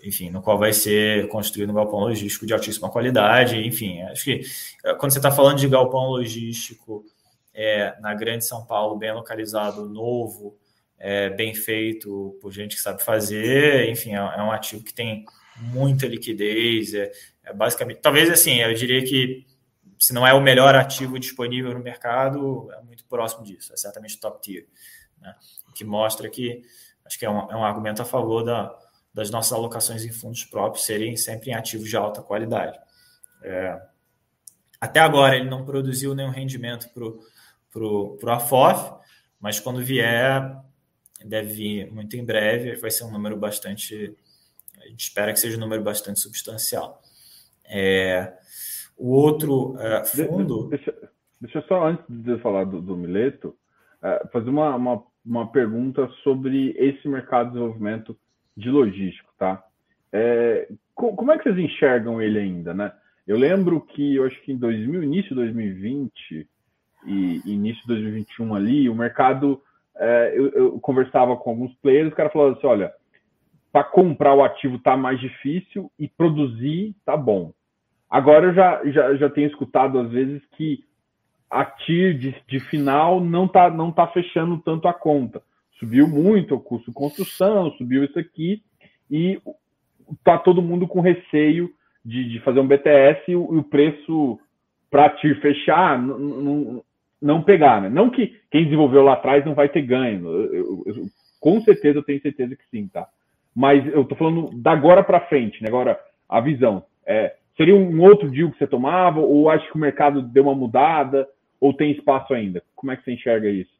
enfim, no qual vai ser construído um galpão logístico de altíssima qualidade, enfim, acho que eh, quando você está falando de galpão logístico é, na Grande São Paulo, bem localizado, novo, é, bem feito, por gente que sabe fazer, enfim, é, é um ativo que tem muita liquidez, é, é, basicamente, talvez assim, eu diria que se não é o melhor ativo disponível no mercado, é muito próximo disso, é certamente top tier, né? que mostra que, acho que é um, é um argumento a favor da, das nossas alocações em fundos próprios serem sempre em ativos de alta qualidade. É, até agora ele não produziu nenhum rendimento para o AFOF, mas quando vier, deve vir muito em breve, vai ser um número bastante. A gente espera que seja um número bastante substancial. É, o outro é, fundo. Deixa, deixa, só, antes de falar do, do Mileto, é, fazer uma, uma, uma, pergunta sobre esse mercado de desenvolvimento de logístico, tá? É, como é que vocês enxergam ele ainda, né? Eu lembro que, eu acho que em 2000, início de 2020 e início de 2021 ali, o mercado, é, eu, eu, conversava com alguns players, o cara falava assim, olha, para comprar o ativo tá mais difícil e produzir tá bom. Agora eu já, já, já tenho escutado às vezes que a TIR de, de final não tá, não tá fechando tanto a conta. Subiu muito o custo de construção, subiu isso aqui, e tá todo mundo com receio de, de fazer um BTS e o, e o preço para TIR fechar não, não pegar, né? Não que quem desenvolveu lá atrás não vai ter ganho. Eu, eu, eu, com certeza eu tenho certeza que sim, tá? Mas eu tô falando da agora para frente, né? Agora a visão. É, seria um outro deal que você tomava ou acho que o mercado deu uma mudada ou tem espaço ainda? Como é que você enxerga isso?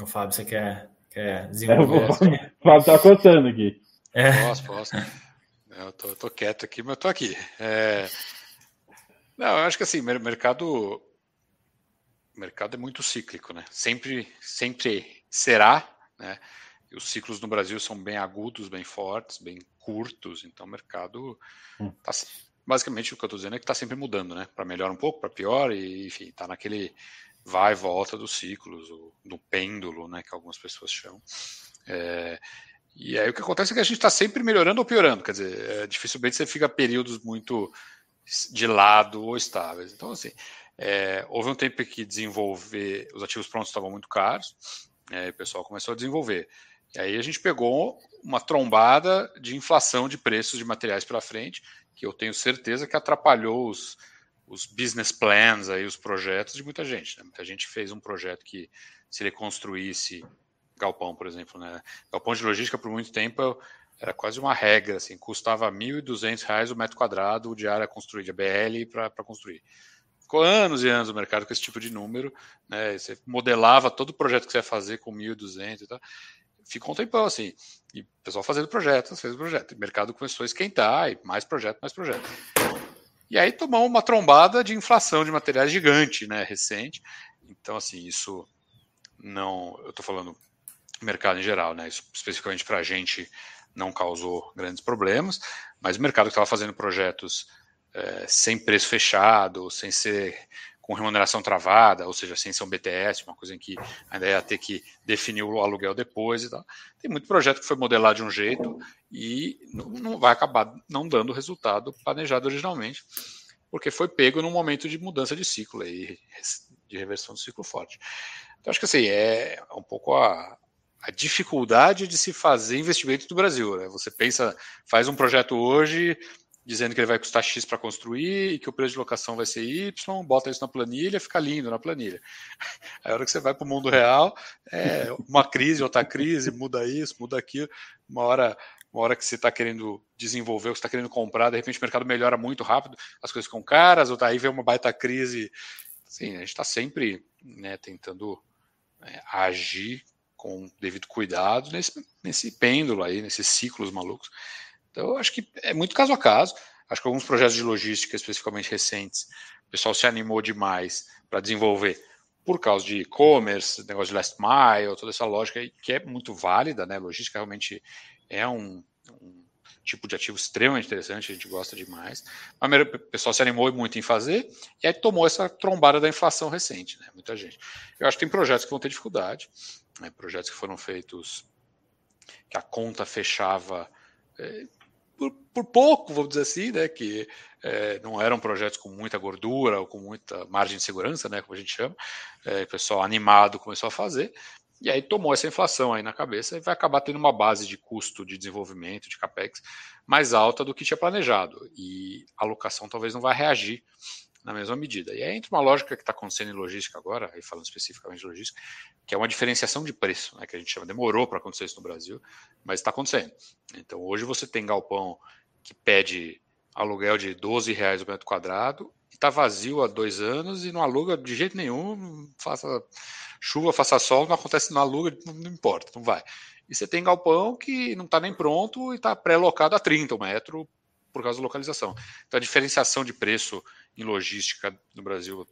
O Fábio, você quer, quer desenvolver? É, o Fábio tá coçando aqui. É. Posso, posso. Eu tô, tô, quieto aqui, mas eu tô aqui. É... Não, eu acho que assim, mercado o mercado é muito cíclico, né? Sempre, sempre será, né? E os ciclos no Brasil são bem agudos, bem fortes, bem curtos, então o mercado hum. tá, basicamente o que eu estou dizendo é que está sempre mudando, né? Para melhor um pouco, para pior, e enfim, está naquele vai e volta dos ciclos, do pêndulo, né? Que algumas pessoas chamam. É, e aí o que acontece é que a gente está sempre melhorando ou piorando, quer dizer, é, dificilmente você fica períodos muito de lado ou estáveis. Então, assim, é, houve um tempo que desenvolver, os ativos prontos estavam muito caros, é, o pessoal começou a desenvolver. E aí a gente pegou uma trombada de inflação de preços de materiais pela frente, que eu tenho certeza que atrapalhou os, os business plans, aí, os projetos de muita gente. Né? Muita gente fez um projeto que, se ele construísse galpão, por exemplo, né? galpão de logística por muito tempo era quase uma regra, assim, custava R$ 1.200 o metro quadrado de área construída, BL, para construir. Ficou anos e anos no mercado com esse tipo de número, né? Você modelava todo o projeto que você ia fazer com 1.200 e tal. Ficou um tempão assim. E o pessoal fazendo projetos, fez projeto. E o mercado começou a esquentar, e mais projeto, mais projeto. E aí tomou uma trombada de inflação de materiais gigante, né? Recente. Então, assim, isso não. Eu estou falando mercado em geral, né? Isso especificamente para a gente não causou grandes problemas, mas o mercado que estava fazendo projetos é, sem preço fechado, sem ser com remuneração travada, ou seja, sem ser um BTS, uma coisa em que ainda ia ter que definir o aluguel depois e tal. Tem muito projeto que foi modelado de um jeito e não, não vai acabar não dando o resultado planejado originalmente, porque foi pego num momento de mudança de ciclo aí, de reversão do ciclo forte. Então acho que assim, é um pouco a, a dificuldade de se fazer investimento no Brasil. Né? Você pensa, faz um projeto hoje, dizendo que ele vai custar X para construir e que o preço de locação vai ser Y, bota isso na planilha, fica lindo na planilha. Aí, a hora que você vai para o mundo real, é uma crise, outra crise, muda isso, muda aquilo. Uma hora, uma hora que você está querendo desenvolver, que você está querendo comprar, de repente o mercado melhora muito rápido, as coisas ficam caras, ou aí vem uma baita crise. Sim, a gente está sempre né, tentando é, agir com devido cuidado nesse, nesse pêndulo aí, nesses ciclos malucos. Então, eu acho que é muito caso a caso. Acho que alguns projetos de logística, especificamente recentes, o pessoal se animou demais para desenvolver por causa de e-commerce, negócio de last mile, toda essa lógica aí, que é muito válida, né? Logística realmente é um, um tipo de ativo extremamente interessante, a gente gosta demais. Mas o pessoal se animou muito em fazer e aí tomou essa trombada da inflação recente, né? Muita gente. Eu acho que tem projetos que vão ter dificuldade, né? projetos que foram feitos que a conta fechava é, por, por, pouco, vamos dizer assim, né, que é, não eram projetos com muita gordura ou com muita margem de segurança, né, como a gente chama, é, o pessoal animado começou a fazer, e aí tomou essa inflação aí na cabeça e vai acabar tendo uma base de custo de desenvolvimento, de capex, mais alta do que tinha planejado, e a alocação talvez não vai reagir na mesma medida. E aí entra uma lógica que está acontecendo em logística agora, aí falando especificamente de logística, que é uma diferenciação de preço, né, que a gente chama, demorou para acontecer isso no Brasil, mas está acontecendo. Então hoje você tem galpão que pede aluguel de 12 reais o metro quadrado e está vazio há dois anos e não aluga de jeito nenhum, faça chuva, faça sol, não acontece, não aluga, não, importa, não vai. E você tem galpão que não está nem pronto e está pré-locado a 30 o metro por causa da localização. Então, a diferenciação de preço em logística no Brasil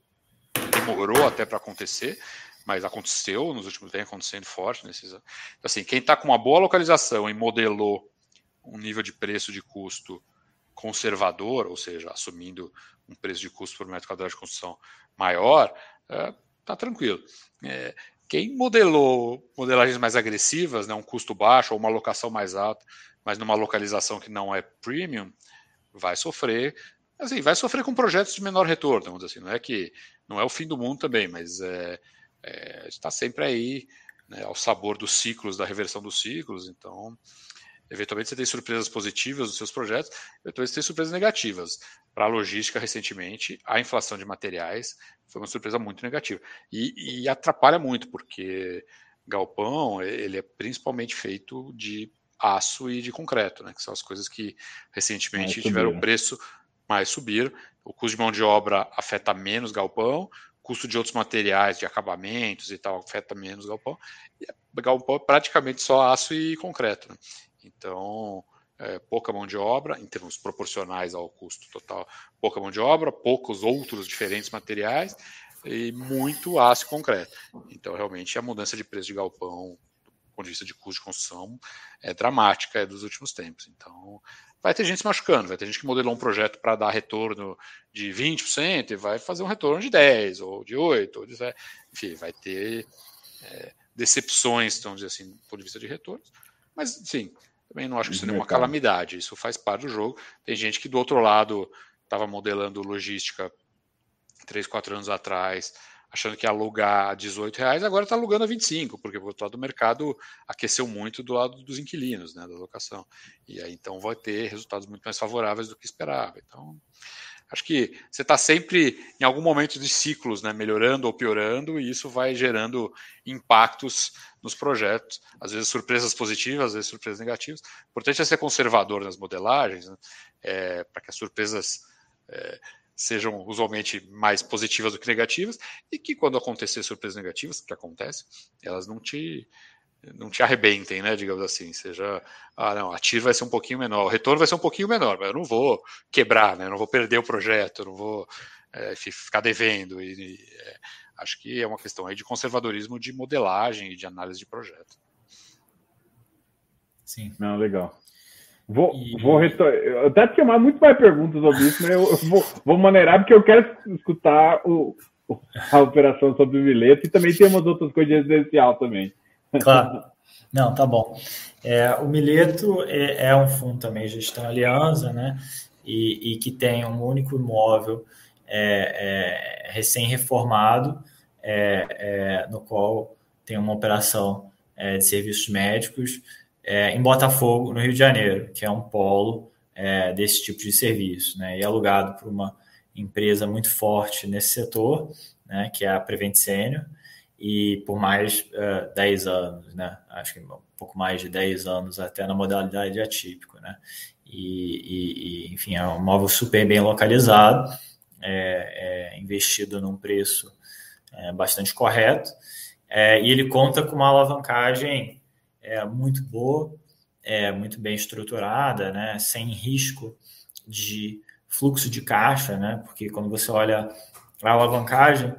demorou até para acontecer, mas aconteceu nos últimos tempos, acontecendo forte. Nesses... Então, assim, quem está com uma boa localização e modelou um nível de preço de custo conservador, ou seja, assumindo um preço de custo por metro quadrado de construção maior, está é, tranquilo. É, quem modelou modelagens mais agressivas, né, um custo baixo ou uma locação mais alta, mas numa localização que não é premium, vai sofrer. Assim, vai sofrer com projetos de menor retorno, vamos dizer assim. Não é que não é o fim do mundo também, mas é, é, está sempre aí né, ao sabor dos ciclos, da reversão dos ciclos. Então, eventualmente você tem surpresas positivas nos seus projetos, eventualmente você tem surpresas negativas. Para a logística, recentemente, a inflação de materiais foi uma surpresa muito negativa. E, e atrapalha muito, porque galpão ele é principalmente feito de aço e de concreto, né, que são as coisas que recentemente tiveram preço mais subir. O custo de mão de obra afeta menos galpão, custo de outros materiais, de acabamentos e tal, afeta menos galpão. E galpão é praticamente só aço e concreto. Né? Então, é, pouca mão de obra, em termos proporcionais ao custo total, pouca mão de obra, poucos outros diferentes materiais e muito aço e concreto. Então, realmente, a mudança de preço de galpão ponto de vista de custo de construção, é dramática é dos últimos tempos. Então, vai ter gente se machucando, vai ter gente que modelou um projeto para dar retorno de 20% e vai fazer um retorno de 10% ou de 8%, ou de 10%. enfim, vai ter é, decepções, vamos dizer assim, do ponto de vista de retornos. Mas, sim, também não acho que isso seja uma calamidade, isso faz parte do jogo. Tem gente que do outro lado estava modelando logística 3, 4 anos atrás, achando que ia alugar a 18 reais, agora está alugando a 25, porque o lado do mercado aqueceu muito do lado dos inquilinos, né, da locação. E aí então vai ter resultados muito mais favoráveis do que esperava. Então, acho que você está sempre em algum momento de ciclos, né, melhorando ou piorando, e isso vai gerando impactos nos projetos, às vezes surpresas positivas, às vezes surpresas negativas. O importante é ser conservador nas modelagens, né, é, para que as surpresas é, sejam usualmente mais positivas do que negativas, e que quando acontecer surpresas negativas, que acontece, elas não te não te arrebentem, né, digamos assim, seja, ah, não, a tiro vai ser um pouquinho menor, o retorno vai ser um pouquinho menor, mas eu não vou quebrar, né, eu não vou perder o projeto, eu não vou é, ficar devendo, e, e é, acho que é uma questão aí de conservadorismo de modelagem e de análise de projeto. Sim. Não, legal. Vou, e... vou. Eu até tinha mais, muito mais perguntas sobre isso, mas eu, eu vou, vou maneirar porque eu quero escutar o, a operação sobre o Mileto e também tem umas outras coisas de residencial também. Claro. Não, tá bom. É, o Mileto é, é, um fundo também gestão aliança, né? E, e que tem um único imóvel é, é recém-reformado, é, é, no qual tem uma operação de serviços médicos é, em Botafogo, no Rio de Janeiro, que é um polo é, desse tipo de serviço, né? E é alugado por uma empresa muito forte nesse setor, né? Que é a Prevent Senior, e por mais uh, é, 10 anos, né? Acho que um pouco mais de 10 anos até na modalidade atípico, né? E, e, e enfim, é um móvel super bem localizado, é, é investido num preço é, bastante correto, é, e ele conta com uma alavancagem é muito boa, é muito bem estruturada, né, sem risco de fluxo de caixa, né, porque quando você olha a alavancagem,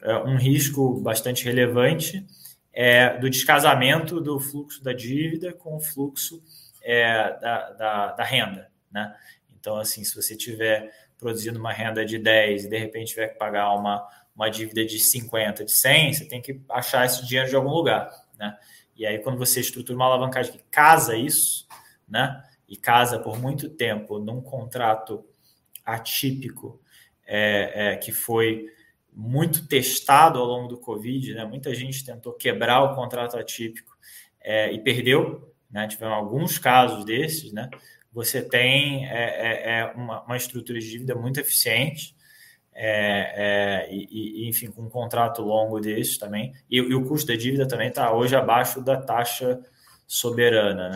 é um risco bastante relevante é do descasamento do fluxo da dívida com o fluxo é, da, da, da, renda, né? Então, assim, se você tiver produzindo uma renda de 10 e de repente tiver que pagar uma, uma dívida de 50, de 100, você tem que achar esse dinheiro de algum lugar, né? E aí, quando você estrutura uma alavancagem que casa isso, né? E casa por muito tempo num contrato atípico é, é, que foi muito testado ao longo do Covid, né? Muita gente tentou quebrar o contrato atípico é, e perdeu, né? Tiveram alguns casos desses, né? Você tem é, é, é uma, uma estrutura de dívida muito eficiente, é, é, e, e, enfim, com um contrato longo desse também. E, e o custo da dívida também está hoje abaixo da taxa soberana,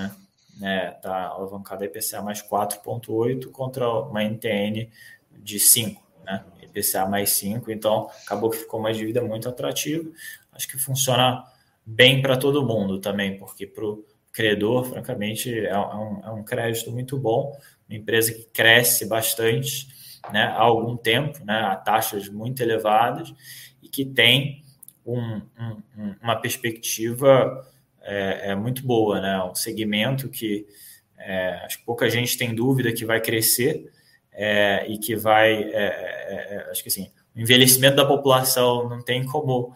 né? Está é, alavancada IPCA mais 4,8 contra uma NTN de 5, né? IPCA mais 5, então acabou que ficou uma dívida muito atrativa. Acho que funciona bem para todo mundo também, porque para o credor, francamente, é, é um, é um crédito muito bom, uma empresa que cresce bastante né, há algum tempo, né, a taxas muito elevadas, e que tem um, um, uma perspectiva é, é, muito boa, né, um segmento que é, acho que pouca gente tem dúvida que vai crescer é, e que vai, é, é, acho que assim, o envelhecimento da população não tem como,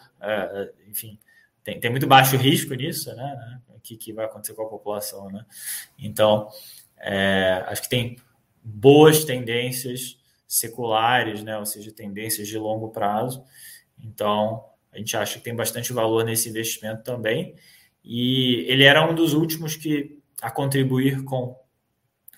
enfim, tem, tem muito baixo risco nisso, né, né que, que vai acontecer com a população, né? Então, é, acho que tem boas tendências seculares, né? Ou seja, tendências de longo prazo. Então, a gente acha que tem bastante valor nesse investimento também. E ele era um dos últimos que a contribuir com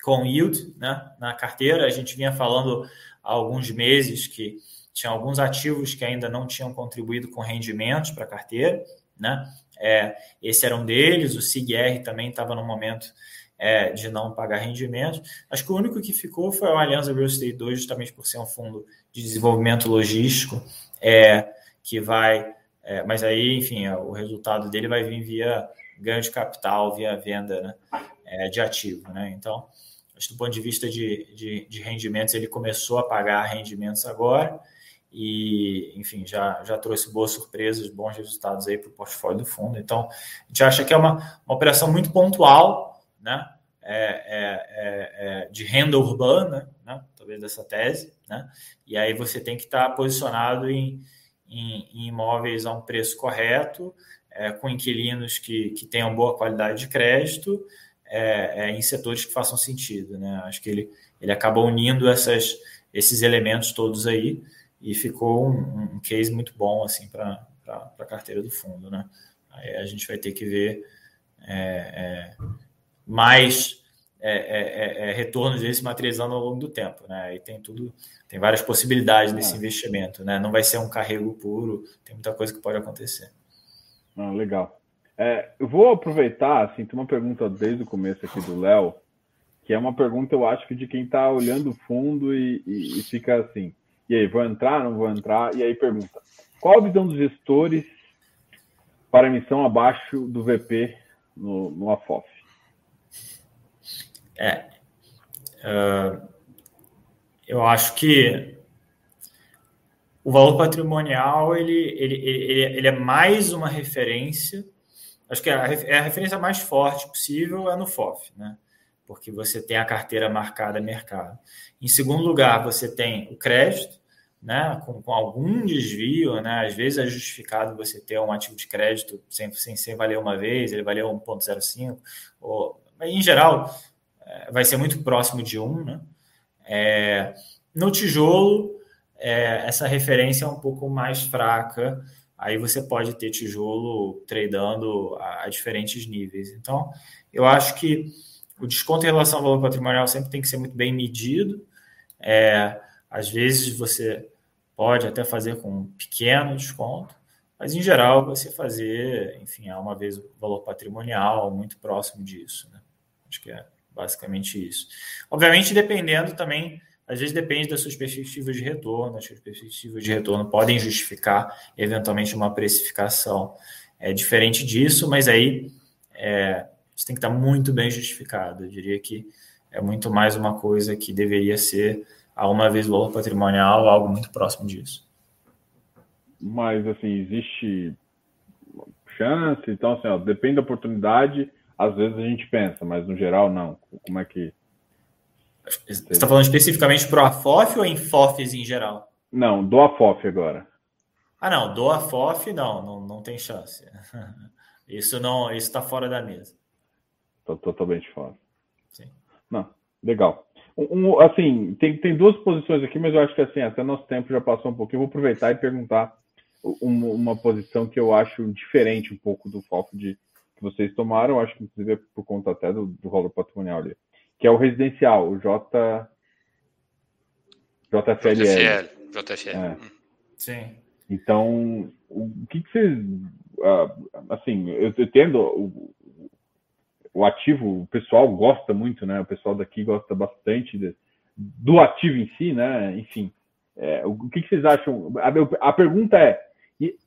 com yield, né? Na carteira, a gente vinha falando há alguns meses que tinha alguns ativos que ainda não tinham contribuído com rendimentos para a carteira, né? É, esse era um deles, o SIGR também estava no momento é, de não pagar rendimentos. Acho que o único que ficou foi o Aliança Real Estate 2, justamente por ser um fundo de desenvolvimento logístico, é, que vai. É, mas aí, enfim, o resultado dele vai vir via ganho de capital, via venda né, é, de ativo. Né? Então, acho que do ponto de vista de, de, de rendimentos, ele começou a pagar rendimentos agora e, enfim, já, já trouxe boas surpresas, bons resultados aí para o portfólio do fundo. Então, a gente acha que é uma, uma operação muito pontual, né? É, é, é, é de renda urbana, né? talvez dessa tese, né? E aí você tem que estar posicionado em, em, em imóveis a um preço correto, é, com inquilinos que, que tenham boa qualidade de crédito, é, em setores que façam sentido, né? Acho que ele, ele acaba unindo essas, esses elementos todos aí e ficou um, um case muito bom assim para a carteira do fundo, né? Aí a gente vai ter que ver é, mais é, é, é, é retornos dele se materializando ao longo do tempo, né? E tem tudo, tem várias possibilidades nesse investimento, né? Não vai ser um carrego puro, tem muita coisa que pode acontecer. Ah, legal. eu vou aproveitar, assim, tem uma pergunta desde o começo aqui do Léo, que é uma pergunta, eu acho que de quem está olhando o fundo e, e, e fica assim, e aí, vou entrar, não vou entrar? E aí pergunta: qual a visão dos gestores para emissão abaixo do VP no, no AFOF? É, uh, eu acho que o valor patrimonial ele, ele, ele, ele, é mais uma referência. Acho que a, a referência mais forte possível é no FOF, né? porque você tem a carteira marcada mercado. Em segundo lugar, você tem o crédito, né, com, com, algum desvio, né, às vezes é justificado você ter um ativo de crédito sem, sem, sem valer uma vez, ele valeu 1,05, ou, em geral é, vai ser muito próximo de 1. Né? É, no tijolo, é, essa referência é um pouco mais fraca, aí você pode ter tijolo tradando a, a diferentes níveis. Então, eu acho que o desconto em relação ao valor patrimonial sempre tem que ser muito bem medido. É, às vezes você pode até fazer com um pequeno desconto, mas em geral você fazer, enfim, é uma vez o valor patrimonial muito próximo disso. Né? Acho que é basicamente isso. Obviamente, dependendo também, às vezes depende das suas perspectivas de retorno, as suas perspectivas de retorno podem justificar eventualmente uma precificação é, diferente disso, mas aí é, isso tem que estar muito bem justificado. Eu diria que é muito mais uma coisa que deveria ser a uma vez valor patrimonial, algo muito próximo disso. Mas, assim, existe chance? Então, assim, ó, depende da oportunidade, às vezes a gente pensa, mas no geral, não. Como é que. Você está falando especificamente para o AFOF ou em FOFs em geral? Não, do AFOF agora. Ah, não, do AFOF não, não, não tem chance. Isso não, isso está fora da mesa. Tô totalmente fora. Sim. Não, legal. Um, assim, tem, tem duas posições aqui, mas eu acho que assim, até nosso tempo já passou um pouquinho. Eu vou aproveitar e perguntar uma, uma posição que eu acho diferente um pouco do foco de que vocês tomaram, acho que inclusive é por conta até do, do valor patrimonial ali, que é o residencial, o J JFL. JFL. JFL. É. Sim. Então, o que, que vocês. Uh, assim, eu entendo o, o ativo, o pessoal gosta muito, né? O pessoal daqui gosta bastante de, do ativo em si, né? Enfim, é, o, que, que, vocês acham? A, a, pergunta é: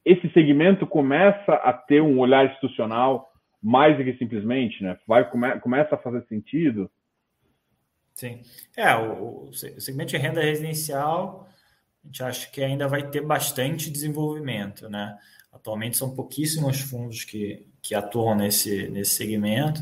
esse segmento começa a ter um olhar institucional mais do que simplesmente, né? Vai, come, começa a fazer sentido. Sim. É, o, o segmento de renda residencial, a gente acha que ainda vai ter bastante desenvolvimento, né? Atualmente são pouquíssimos fundos que, que atuam nesse, nesse segmento.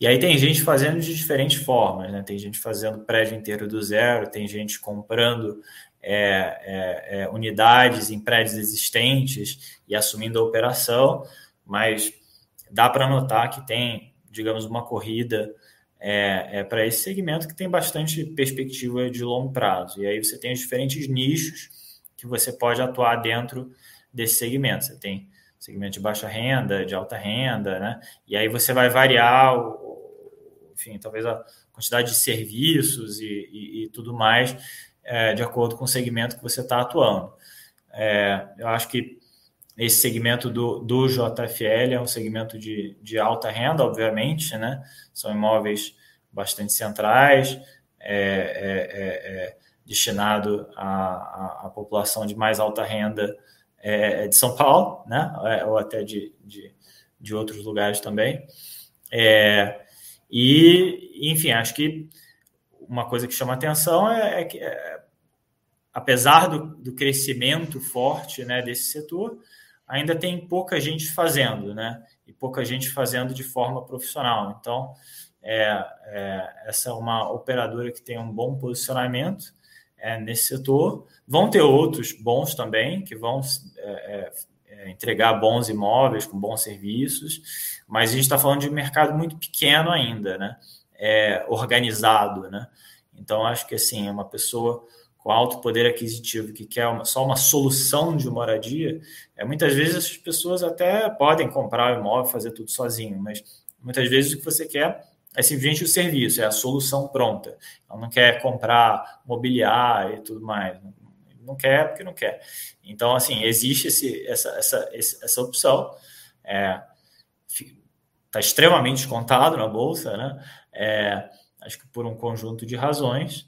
E aí tem gente fazendo de diferentes formas, né? Tem gente fazendo prédio inteiro do zero, tem gente comprando é, é, é, unidades em prédios existentes e assumindo a operação, mas dá para notar que tem, digamos, uma corrida é, é para esse segmento que tem bastante perspectiva de longo prazo. E aí você tem os diferentes nichos que você pode atuar dentro desse segmento. Você tem segmento de baixa renda, de alta renda, né? E aí você vai variar, o, enfim, talvez a quantidade de serviços e, e, e tudo mais é, de acordo com o segmento que você está atuando. É, eu acho que esse segmento do, do JFL é um segmento de, de alta renda, obviamente, né? São imóveis bastante centrais, é, é, é, é destinado à, à, população de mais alta renda é, de São Paulo, né? Ou até de, de, de outros lugares também. e, enfim, acho que uma coisa que chama atenção é, que, apesar do, do crescimento forte né, desse setor, ainda tem pouca gente fazendo, né? E pouca gente fazendo de forma profissional. Então, é, é, essa é uma operadora que tem um bom posicionamento é, nesse setor. Vão ter outros bons também, que vão é, é, é, entregar bons imóveis com bons serviços, mas a gente está falando de um mercado muito pequeno ainda, né? Organizado, né? Então, acho que assim, uma pessoa com alto poder aquisitivo que quer uma, só uma solução de moradia, é, muitas vezes as pessoas até podem comprar o imóvel, fazer tudo sozinho, mas muitas vezes o que você quer é simplesmente o serviço, é a solução pronta. Ela não quer comprar mobiliário e tudo mais. Não quer porque não quer. Então, assim, existe esse, essa, essa, essa opção. Está é, tá extremamente contado na Bolsa, né? É, acho que por um conjunto de razões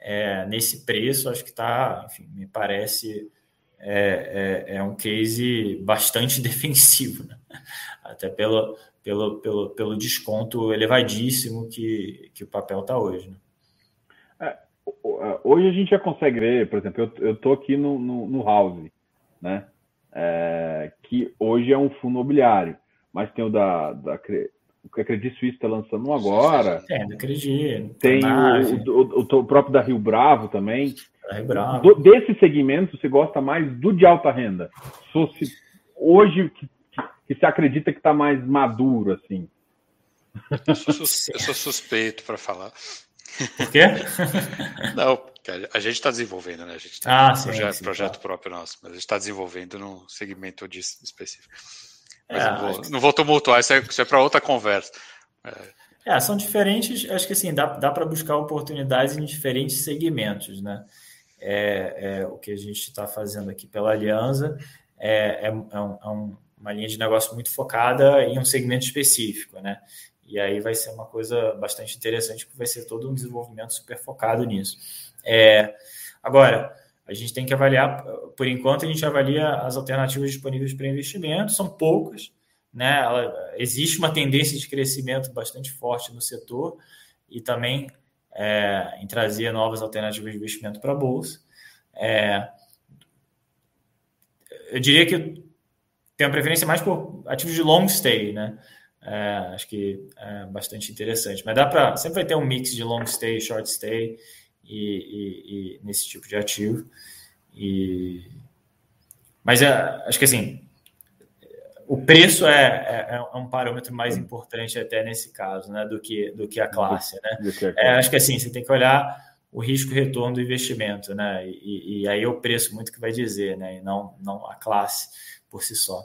é, nesse preço, acho que está, enfim, me parece é, é, é, um case bastante defensivo, né? até pelo, pelo, pelo, pelo desconto elevadíssimo que, que o papel está hoje. Né? É, hoje a gente já consegue ver, por exemplo, eu estou aqui no, no, no, House, né? É, que hoje é um fundo imobiliário, mas tem o da, da o que a Credit Suisse está lançando agora. Tem, da Credit. Tem o, o, o, próprio da Rio Bravo também. Rio Bravo. Do, desse segmento, você gosta mais do de alta renda? Se, hoje, que, que você acredita que está mais maduro, assim? Eu sou, eu sou suspeito para falar. Por quê? Não, a gente está desenvolvendo, né? A gente tem ah, um sim, projeto, sim, projeto tá. próprio nosso, mas a gente está desenvolvendo num segmento específico. Mas é, não, vou, não vou tumultuar, isso é, é para outra conversa. É. é. são diferentes, acho que assim, dá, dá para buscar oportunidades em diferentes segmentos, né? É, é o que a gente está fazendo aqui pela Aliança é, é, é um, uma linha de negócio muito focada em um segmento específico, né? E aí vai ser uma coisa bastante interessante, porque vai ser todo um desenvolvimento super focado nisso. É, agora, a gente tem que avaliar, por enquanto, a gente avalia as alternativas disponíveis para investimento, são poucas, né? Ela, existe uma tendência de crescimento bastante forte no setor e também é, em trazer novas alternativas de investimento para a Bolsa. É, eu diria que tem uma preferência mais por ativos de long stay, né? É, acho que é bastante interessante. Mas dá para sempre vai ter um mix de long stay, short stay e, e, e nesse tipo de ativo. E, mas é, acho que assim, o preço é, é, é, um parâmetro mais importante até nesse caso, né, do que, do que a classe, né? É, acho que assim, você tem que olhar o risco retorno do investimento, né? E, e, aí é o preço muito que vai dizer, né? E não, não a classe por si só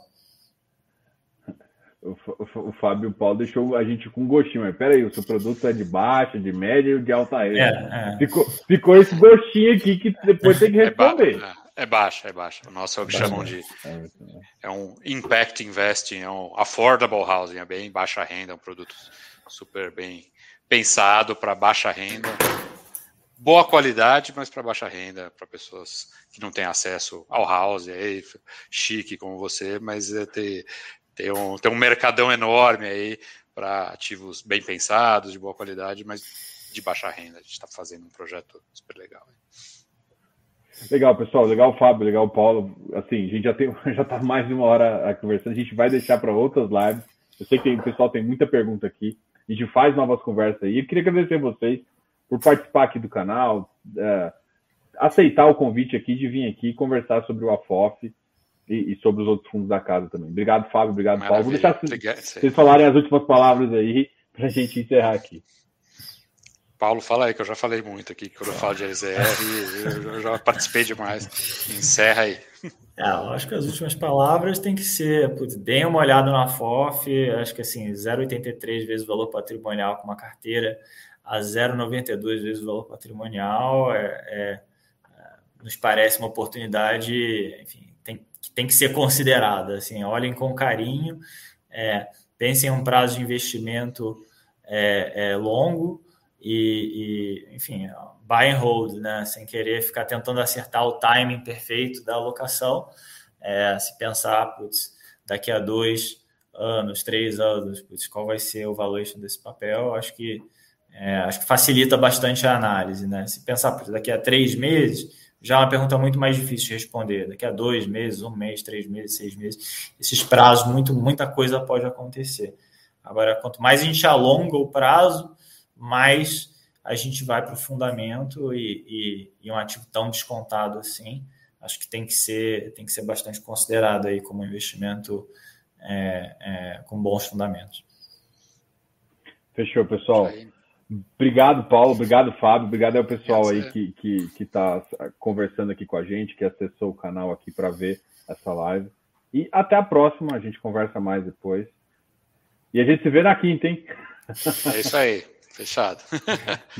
o, Fábio Paulo deixou a gente com gostinho. Mas peraí, o seu produto é de baixa, de média e de alta renda. É, é. Ficou, ficou esse gostinho aqui que depois tem que é responder. É, baixa, é baixa. O nosso é o que chamam de. É um impact investing, é um affordable housing, é bem baixa renda, é um produto super bem pensado para baixa renda. Boa qualidade, mas para baixa renda, para pessoas que não têm acesso ao house, é chique como você, mas é ter tem um, tem um mercadão enorme aí para ativos bem pensados, de boa qualidade, mas de baixa renda. A gente está fazendo um projeto super legal. Legal, pessoal. Legal, Fábio. Legal, Paulo. Assim, a gente já tem já está mais de uma hora conversando. A gente vai deixar para outras lives. Eu sei que tem, o pessoal tem muita pergunta aqui. A gente faz novas conversas aí. Eu queria agradecer a vocês por participar aqui do canal, é, aceitar o convite aqui de vir aqui conversar sobre o AFOF e, e, sobre os outros fundos da casa também. Obrigado, Fábio. Obrigado, Maravilha. Paulo. Vou deixar Obrigado. vocês falarem as últimas palavras aí para a gente encerrar aqui. Paulo, fala aí, que eu já falei muito aqui, quando eu falo de LZR, eu já participei demais. Encerra aí. É, eu acho que as últimas palavras tem que ser, putz, deem uma olhada na FOF, acho que assim, 0,83 vezes o valor patrimonial com uma carteira a 0,92 vezes o valor patrimonial é, é, nos parece uma oportunidade, enfim, tem, tem que ser considerada. Assim, olhem com carinho, é, pensem em um prazo de investimento é, é, longo e, e, enfim, buy and hold, né? Sem querer ficar tentando acertar o timing perfeito da alocação. É, se pensar, putz, daqui a dois anos, três anos, putz, qual vai ser o valuation desse papel? Acho que é, acho que facilita bastante a análise, né? Se pensar daqui a três meses, já é uma pergunta muito mais difícil de responder. Daqui a dois meses, um mês, três meses, seis meses, esses prazos, muito, muita coisa pode acontecer. Agora, quanto mais a gente alonga o prazo, mais a gente vai para o fundamento e, e, e, um ativo tão descontado assim, acho que tem que ser, tem que ser bastante considerado aí como investimento é, é, com bons fundamentos. Fechou, pessoal. Obrigado, Paulo. Obrigado, Fábio. Obrigado ao pessoal aí que está que, que tá conversando aqui com a gente, que acessou o canal aqui para ver essa live. E até a próxima. A gente conversa mais depois. E a gente se vê na quinta, hein? É isso aí. Fechado.